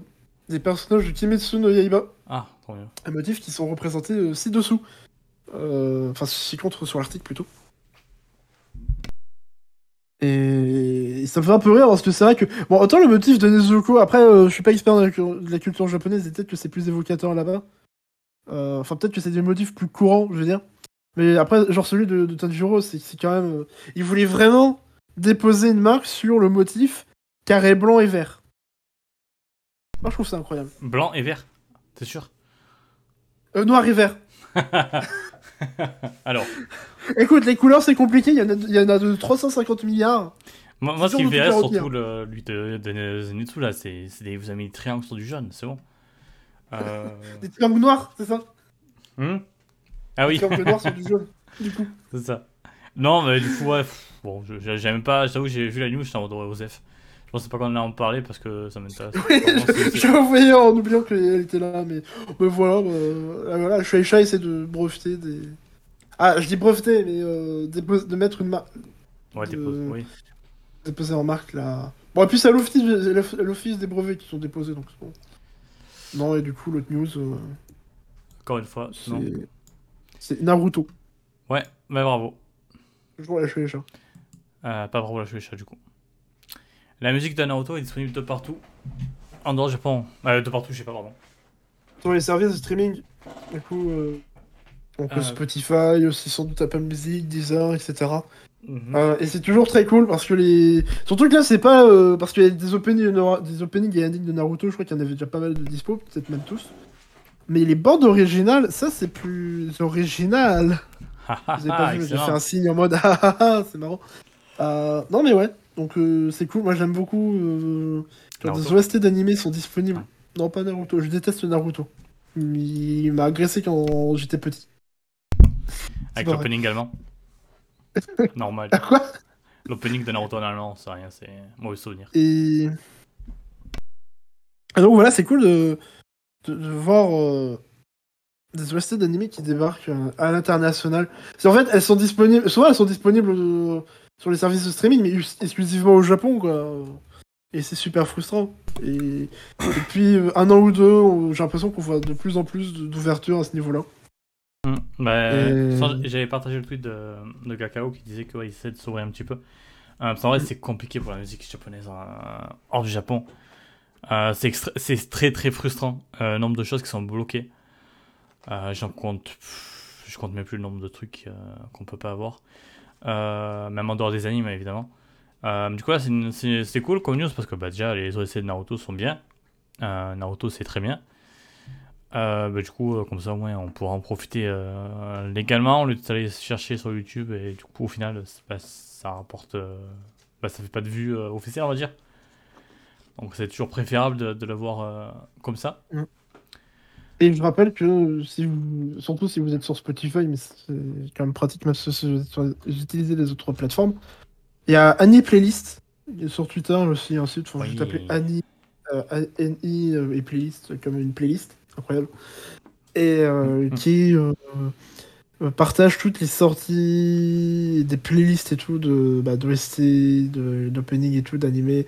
des personnages de Kimetsu no Yaiba. Ah, trop bien. Les motifs qui sont représentés ci-dessous. Enfin, ci-contre sur l'article plutôt. Et ça me fait un peu rire parce que c'est vrai que. Bon, autant le motif de Nezuko, après, euh, je suis pas expert de la, culture japonaise et peut-être que c'est plus évocateur là-bas. Euh, Enfin, peut-être que c'est des motifs plus courants, je veux dire. Mais après, genre celui de, de Tanjiro, c'est c'est quand même. euh, il voulait vraiment déposer une marque sur le motif carré blanc et vert. Moi, je trouve ça incroyable. Blanc et vert, t'es sûr? Euh, noir et vert. Alors, Écoute, les couleurs, c'est compliqué. Il y, en a, il y en a de 350 milliards. moi, moi ce qui me de surtout le, lui de, de Zenitsu, là, c'est des- vous avez mis le triangle sur du jaune, c'est bon. Euh... Des triangles noirs, c'est ça? Hmm? Ah oui, Des triangles noirs sur du jaune. Du coup. c'est ça. Non, mais du coup, ouais, bon, j'aime pas, j'avoue, j'ai vu la news, j'étais en mode. Je pensais pas qu'on en parler parce que ça m'intéresse. Oui, J'ai envoyé en oubliant qu'elle était là, mais, mais voilà, bah, euh, voilà, Shueisha essaie de breveter des. Ah, je dis breveter, mais euh, dépose- de mettre une marque. Ouais, de- posé, oui. déposer en marque là. Bon, et puis c'est à l'office des brevets qui sont déposés, donc c'est bon. Non, et du coup, l'autre news, euh, Encore une fois, c'est. Naruto. Ouais, mais bravo. Toujours la Shueisha. Euh, pas bravo la Shueisha du coup. La musique de Naruto est disponible de partout. En dehors du Japon. Euh, de partout, je sais pas, pardon. Sur les services de streaming, du coup, euh, donc Ah. Spotify, aussi sans doute Apple Music, Deezer, etc. Mhm. Euh, et c'est toujours très cool parce que les. Surtout que là, c'est pas. euh, parce qu'il y a des openings, de Nara- des openings et endings de Naruto, je crois qu'il y en avait déjà pas mal de dispo, peut-être même tous. Mais les bandes originales, ça c'est plus original. Ah, ah, Vous avez ah, pas vu, j'ai fait un signe en mode ah ah ah, c'est marrant. Euh, non mais ouais, donc euh, c'est cool. Moi j'aime beaucoup. Euh, des. OST d'animés sont disponibles. Non, pas Naruto, je déteste Naruto. Il m'a agressé quand j'étais petit. Avec l'opening allemand. Normal. Ah quoi? L'opening de Naruto en allemand, c'est rien, c'est mauvais souvenir. Et. Et donc voilà, c'est cool de, de, de voir euh, des OST d'animés qui débarquent euh, à l'international. En fait, elles sont disponibles. Souvent, elles sont disponibles sur les services de streaming, mais ex- exclusivement au Japon, quoi. Et c'est super frustrant. Et depuis euh, un an ou deux, j'ai l'impression qu'on voit de plus en plus d'ouverture à ce niveau-là. Hmm, bah, Et- J'avais partagé le tweet de, de Kakao qui disait qu'il essaie de s'ouvrir un petit peu. Euh, qu'en vrai, c'est compliqué pour la musique japonaise euh, hors du Japon. Euh, c'est très très frustrant. Euh, nombre de choses qui sont bloquées. J'en compte. pff, je compte même plus le nombre de trucs qu'on peut pas avoir. Euh, même en dehors des animes, évidemment. Euh, du coup, là, c'est cool comme news parce que bah, déjà, les OST de Naruto sont bien. Euh, Naruto, c'est très bien. Bah, du coup, comme ça, moins, on pourra en profiter légalement au lieu d'aller chercher sur YouTube. Et du coup, au final, ça rapporte. bah, ça fait pas de vues officielles, on va dire. Donc, c'est toujours préférable de, de le voir euh, comme ça. Et je rappelle que si vous, surtout si vous êtes sur Spotify, mais c'est quand même pratique même si vous utilisez les autres plateformes, il y a Annie Playlist sur Twitter aussi un site, faut Oui. juste appeler Annie euh, A-N-I euh, et playlist comme une playlist incroyable et euh, Mhm. qui euh, partage toutes les sorties des playlists et tout de bah, d'OST, d'opening et tout d'animé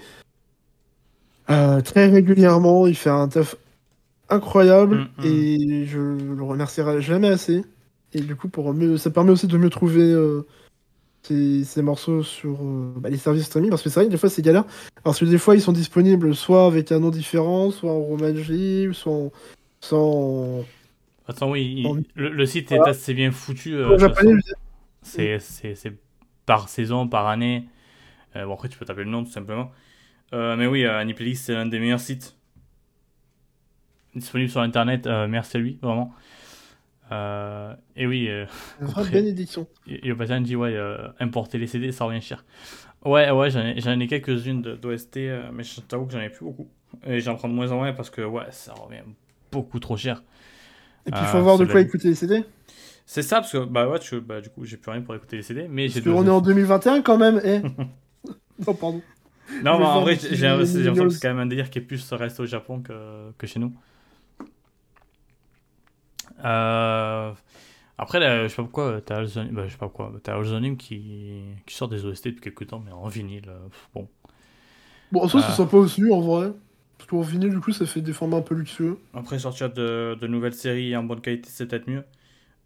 très régulièrement. Il fait un taf incroyable Mhm. et je le remercierai jamais assez. Et du coup, pour mieux, ça permet aussi de mieux trouver euh, ces, ces morceaux sur euh, bah, les services streaming parce que c'est vrai que des fois c'est galère parce que des fois ils sont disponibles soit avec un nom différent, soit en romaji, soit en, soit en, Attends, oui, En- le, le site Voilà. est assez bien foutu. euh. C'est par saison, par année. Bon, après, tu peux taper le nom tout simplement. Mais oui, Aniplaylist, c'est l'un des meilleurs sites disponibles sur internet. Euh, merci à lui, vraiment. Euh, et oui, euh, Une bénédiction. Yopatan dit ouais, importer les CD, ça revient cher. Ouais, ouais, j'en ai, quelques-unes d'OST, mais je t'avoue que j'en ai plus beaucoup. Et j'en prends de moins en moins parce que ouais, ça revient beaucoup trop cher. Et puis il faut voir de quoi écouter les CD. C'est ça, parce que bah ouais, tu- bah, du coup, j'ai plus rien pour écouter les CD, mais j'ai qu'on est en 2021 quand même. Eh. non, pardon. Non, mais en vrai, j'ai l'impression que c'est quand même un délire qui est plus resté au Japon que, que chez nous. Euh, Après, là, je sais pas pourquoi, t'as Alzonim, bah, je sais pas pourquoi, t'as Alzonim qui... qui sort des OST depuis quelques temps, mais en vinyle. euh, Bon, Bon, ça, Ah. c'est sympa aussi en vrai. Parce qu'en vinyle, du coup, ça fait des formats un peu luxueux. Après, sortir de, de nouvelles séries en bonne qualité, c'est peut-être mieux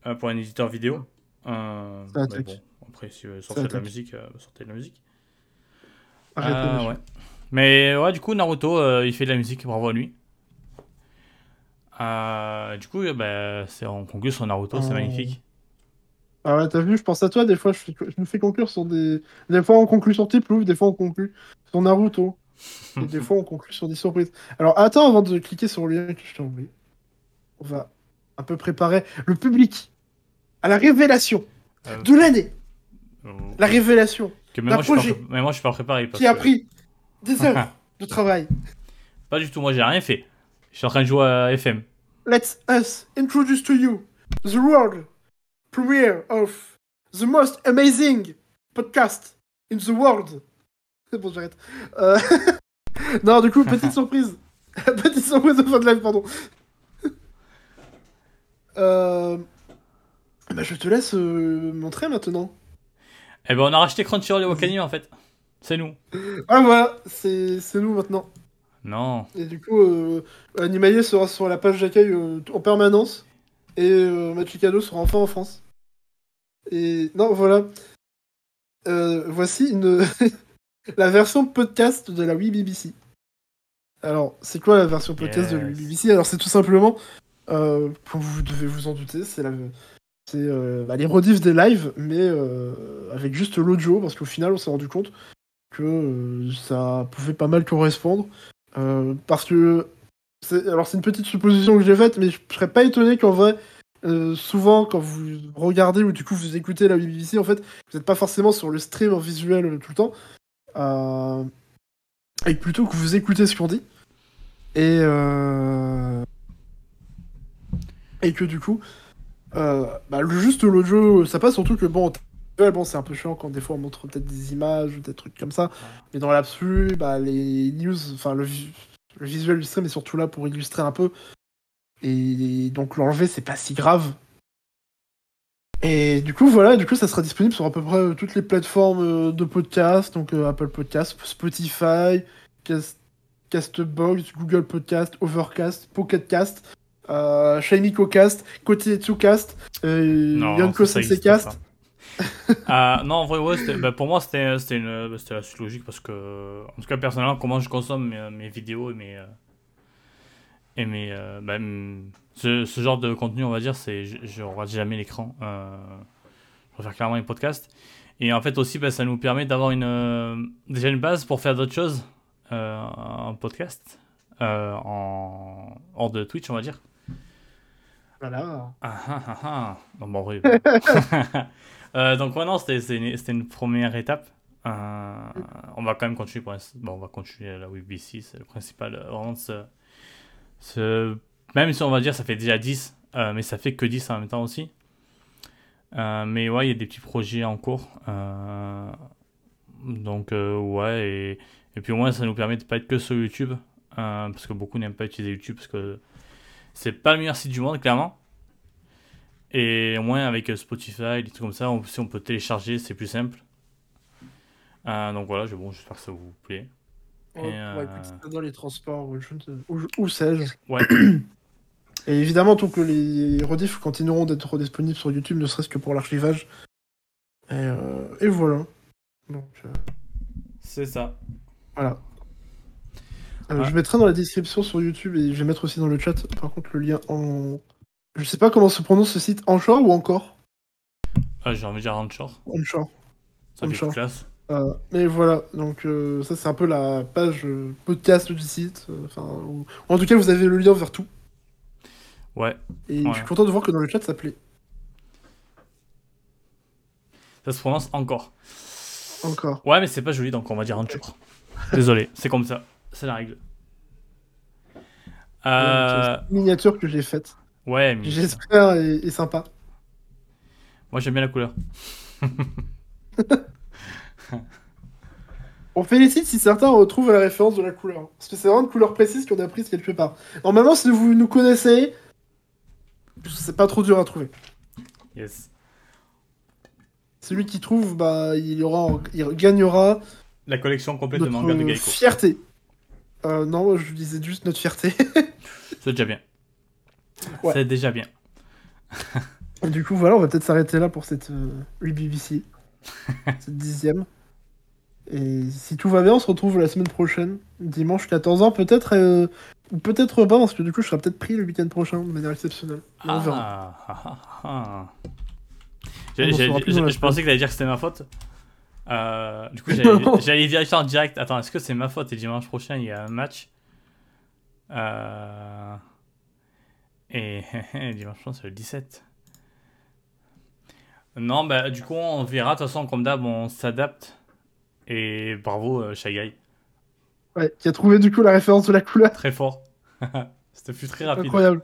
euh, pour un éditeur vidéo. Euh, Ça mais bon, après, si vous sortir de la musique, euh, sortez de la musique. Arrêtez. Ah, monsieur. ouais. Mais ouais, du coup, Naruto, euh, il fait de la musique, bravo à lui. Euh, du coup, bah, c'est on conclut sur Naruto, c'est Oh. magnifique. Ah ouais, t'as vu, je pense à toi, des fois je, je me fais conclure sur des... Des fois on conclut sur Tiplouf, des fois on conclut sur Naruto, et des fois on conclut sur des surprises. Alors attends, avant de cliquer sur le lien que je t'ai envoyé, on va un peu préparer le public à la révélation Euh, de l'année. euh, La révélation que même moi, je projet mais moi, je suis pas préparé. parce qui a pris des heures de travail. Pas du tout, moi, j'ai rien fait. Je suis en train de jouer à FM. Let us introduce to you the world premiere of the most amazing podcast in the world. C'est bon, j'arrête. Euh, non, du coup, petite surprise. petite surprise de fin de live, pardon. Euh... Bah, je te laisse euh, montrer maintenant. Eh ben, on a racheté Crunchyroll et Wakani en fait. C'est nous. Ah voilà, c'est c'est nous maintenant. Non. Et du coup, euh, Animaillé sera sur la page d'accueil euh, en permanence. Et euh, Machikado sera enfin en France. Et non, voilà. Euh, voici une la version podcast de la Wii BBC. Alors, c'est quoi la version podcast de la Wii. BBC Alors, c'est tout simplement, euh, comme vous devez vous en douter, c'est la c'est euh, bah, les rediffs des lives, mais euh, avec juste l'audio, parce qu'au final, on s'est rendu compte que euh, ça pouvait pas mal correspondre. Euh, parce que alors c'est une petite supposition que j'ai faite, mais je serais pas étonné qu'en vrai, euh, souvent quand vous regardez ou du coup vous écoutez la BBC, en fait, vous n'êtes pas forcément sur le stream en visuel euh, tout le temps, et plutôt que vous écoutez ce qu'on dit, et et que du coup, bah, juste l'audio, ça passe surtout que bon. Visuel, Bon, c'est un peu chiant quand des fois on montre peut-être des images ou des trucs comme ça. Mais dans l'absolu, bah, les news, enfin le, vi- le visuel du stream est surtout là pour illustrer un peu. Et donc l'enlever, c'est pas si grave. Et du coup, voilà, du coup, ça sera disponible sur à peu près euh, toutes les plateformes euh, de podcast, donc euh, Apple Podcast, Spotify, Cast- Castbox, Google Podcast, Overcast, Pocketcast, euh, Shiny Cast, Kotetsucast, euh, Non, Yonko ça, ça Sensei existe Cast. Ah, non, en vrai, ouais, bah, pour moi, c'était une- bah, c'était la suite logique parce que, en tout cas, personnellement, comment je consomme mes, mes vidéos et mes. euh, et mes euh, bah, hum, ce, ce genre de contenu, on va dire, c'est je, je regarde jamais l'écran. Euh, je préfère clairement les podcasts. Et en fait, aussi, bah, ça nous permet d'avoir une, euh, déjà une base pour faire d'autres choses euh, en podcast, euh, en, hors de Twitch, on va dire. Voilà. Ah ah ah ah. Non, bon, oui. Euh, donc maintenant, c'était c'était une, première étape. Euh, on va quand même continuer pour. Bon, on va continuer la WBC, c'est le principal. euh, Même si on va dire ça fait déjà 10, euh, mais ça fait que 10 en même temps aussi. Mais ouais, il y a des petits projets en cours. Donc, ouais, et, et puis au moins, ça nous permet de pas être que sur YouTube. parce que beaucoup n'aiment pas utiliser YouTube parce que c'est pas le meilleur site du monde, clairement. Et au moins avec euh, Spotify, des trucs comme ça, on, si on peut télécharger, c'est plus simple. Euh, donc voilà, bon, j'espère que ça vous plaît. On Et, euh, écouter dans les transports ou, ou- où sais-je. Ouais. Et évidemment, tant que les rediffs continueront d'être disponibles sur YouTube, ne serait-ce que pour l'archivage. Et, euh, et voilà. C'est ça. voilà. Ouais. Je mettrai dans la description sur YouTube et je vais mettre aussi dans le chat, par contre, le lien en. Je sais pas comment se prononce ce site, Anchor ou encore? Ah, J'ai envie de dire Anchor. Anchor. Ça fait plus classe. Euh, mais voilà, donc euh, ça c'est un peu la page euh, podcast du site. en tout cas, vous avez le lien vers tout. Ouais, Et Ouais. je suis content de voir que dans le chat ça plaît. ça se prononce encore. Encore. Ouais, mais c'est pas joli, donc on va dire Anchor. Désolé, c'est comme ça. C'est la règle. Euh, C'est une miniature que j'ai faite. Ouais, mais J'espère est, est sympa. moi j'aime bien la couleur. On félicite si certains retrouvent la référence de la couleur. Parce que c'est vraiment une couleur précise qu'on a prise quelque part. Normalement, si vous nous connaissez, c'est pas trop dur à trouver. Yes. Celui qui trouve, bah, il, aura, il gagnera La collection complète de notre manga de Geico. fierté. Euh, non, je disais juste notre fierté. C'est déjà bien. Ouais. C'est déjà bien. Du coup, voilà, on va peut-être s'arrêter là pour cette euh, BBC. cette dixième. Et si tout va bien, on se retrouve la semaine prochaine, dimanche 14h, peut-être, euh, ou peut-être pas, parce que du coup, je serai peut-être pris le week-end prochain de manière exceptionnelle. Mais on verra. Ah, ah, ah, ah. On dans la Je je pensais que t'allais dire que c'était ma faute. Euh, du coup, j'allais vérifier en direct. Attends, est-ce que c'est ma faute et dimanche prochain il y a un match? Euh, Et dimanche prochain c'est le 17. Non, bah du coup on verra. De toute façon, comme d'hab, on s'adapte. Et bravo, euh, Shy Guy. Ouais, qui a trouvé du coup la référence de la couleur. Très fort. C'était fut très rapide. Incroyable.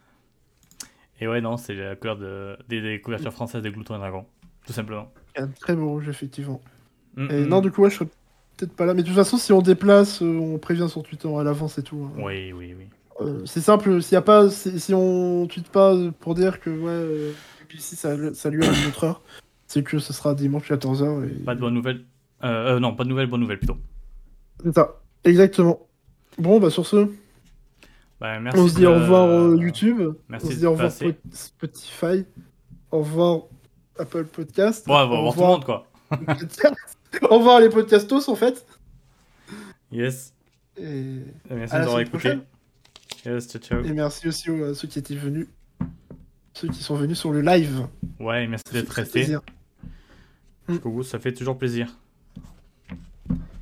Et ouais, non, c'est la couleur de, des, des couvertures françaises de Glouton et Dragon. Tout simplement. Un très beau rouge, effectivement. Mm, Et mm. non, du coup, ouais, je serai peut-être pas là. Mais de toute façon, si on déplace, euh, on prévient sur Twitter à l'avance et tout. hein. Oui, oui, oui. Euh, c'est simple, s'il y a pas, si, on tweet pas pour dire que ouais, euh, BBC ça, ça lui a une autre heure, c'est que ce sera dimanche 14h. Et... Pas de bonnes nouvelles. Euh, euh, non, pas de nouvelles, bonnes nouvelles plutôt. C'est ça, exactement. Bon, bah sur ce, Bah, merci on se dit de- au revoir euh, YouTube, Merci on se dit au revoir Spotify, au revoir Apple Podcast, Bon, on va au voir tout le monde quoi. au revoir les podcastos en fait. Yes. Et, Merci À de nous avoir semaine écouté. prochaine. Yes, ciao, ciao. et merci aussi aux- à ceux qui étaient venus, ceux qui sont venus sur le live. Ouais, merci d'être très resté. plaisir. Jusqu'au bout, ça fait toujours plaisir.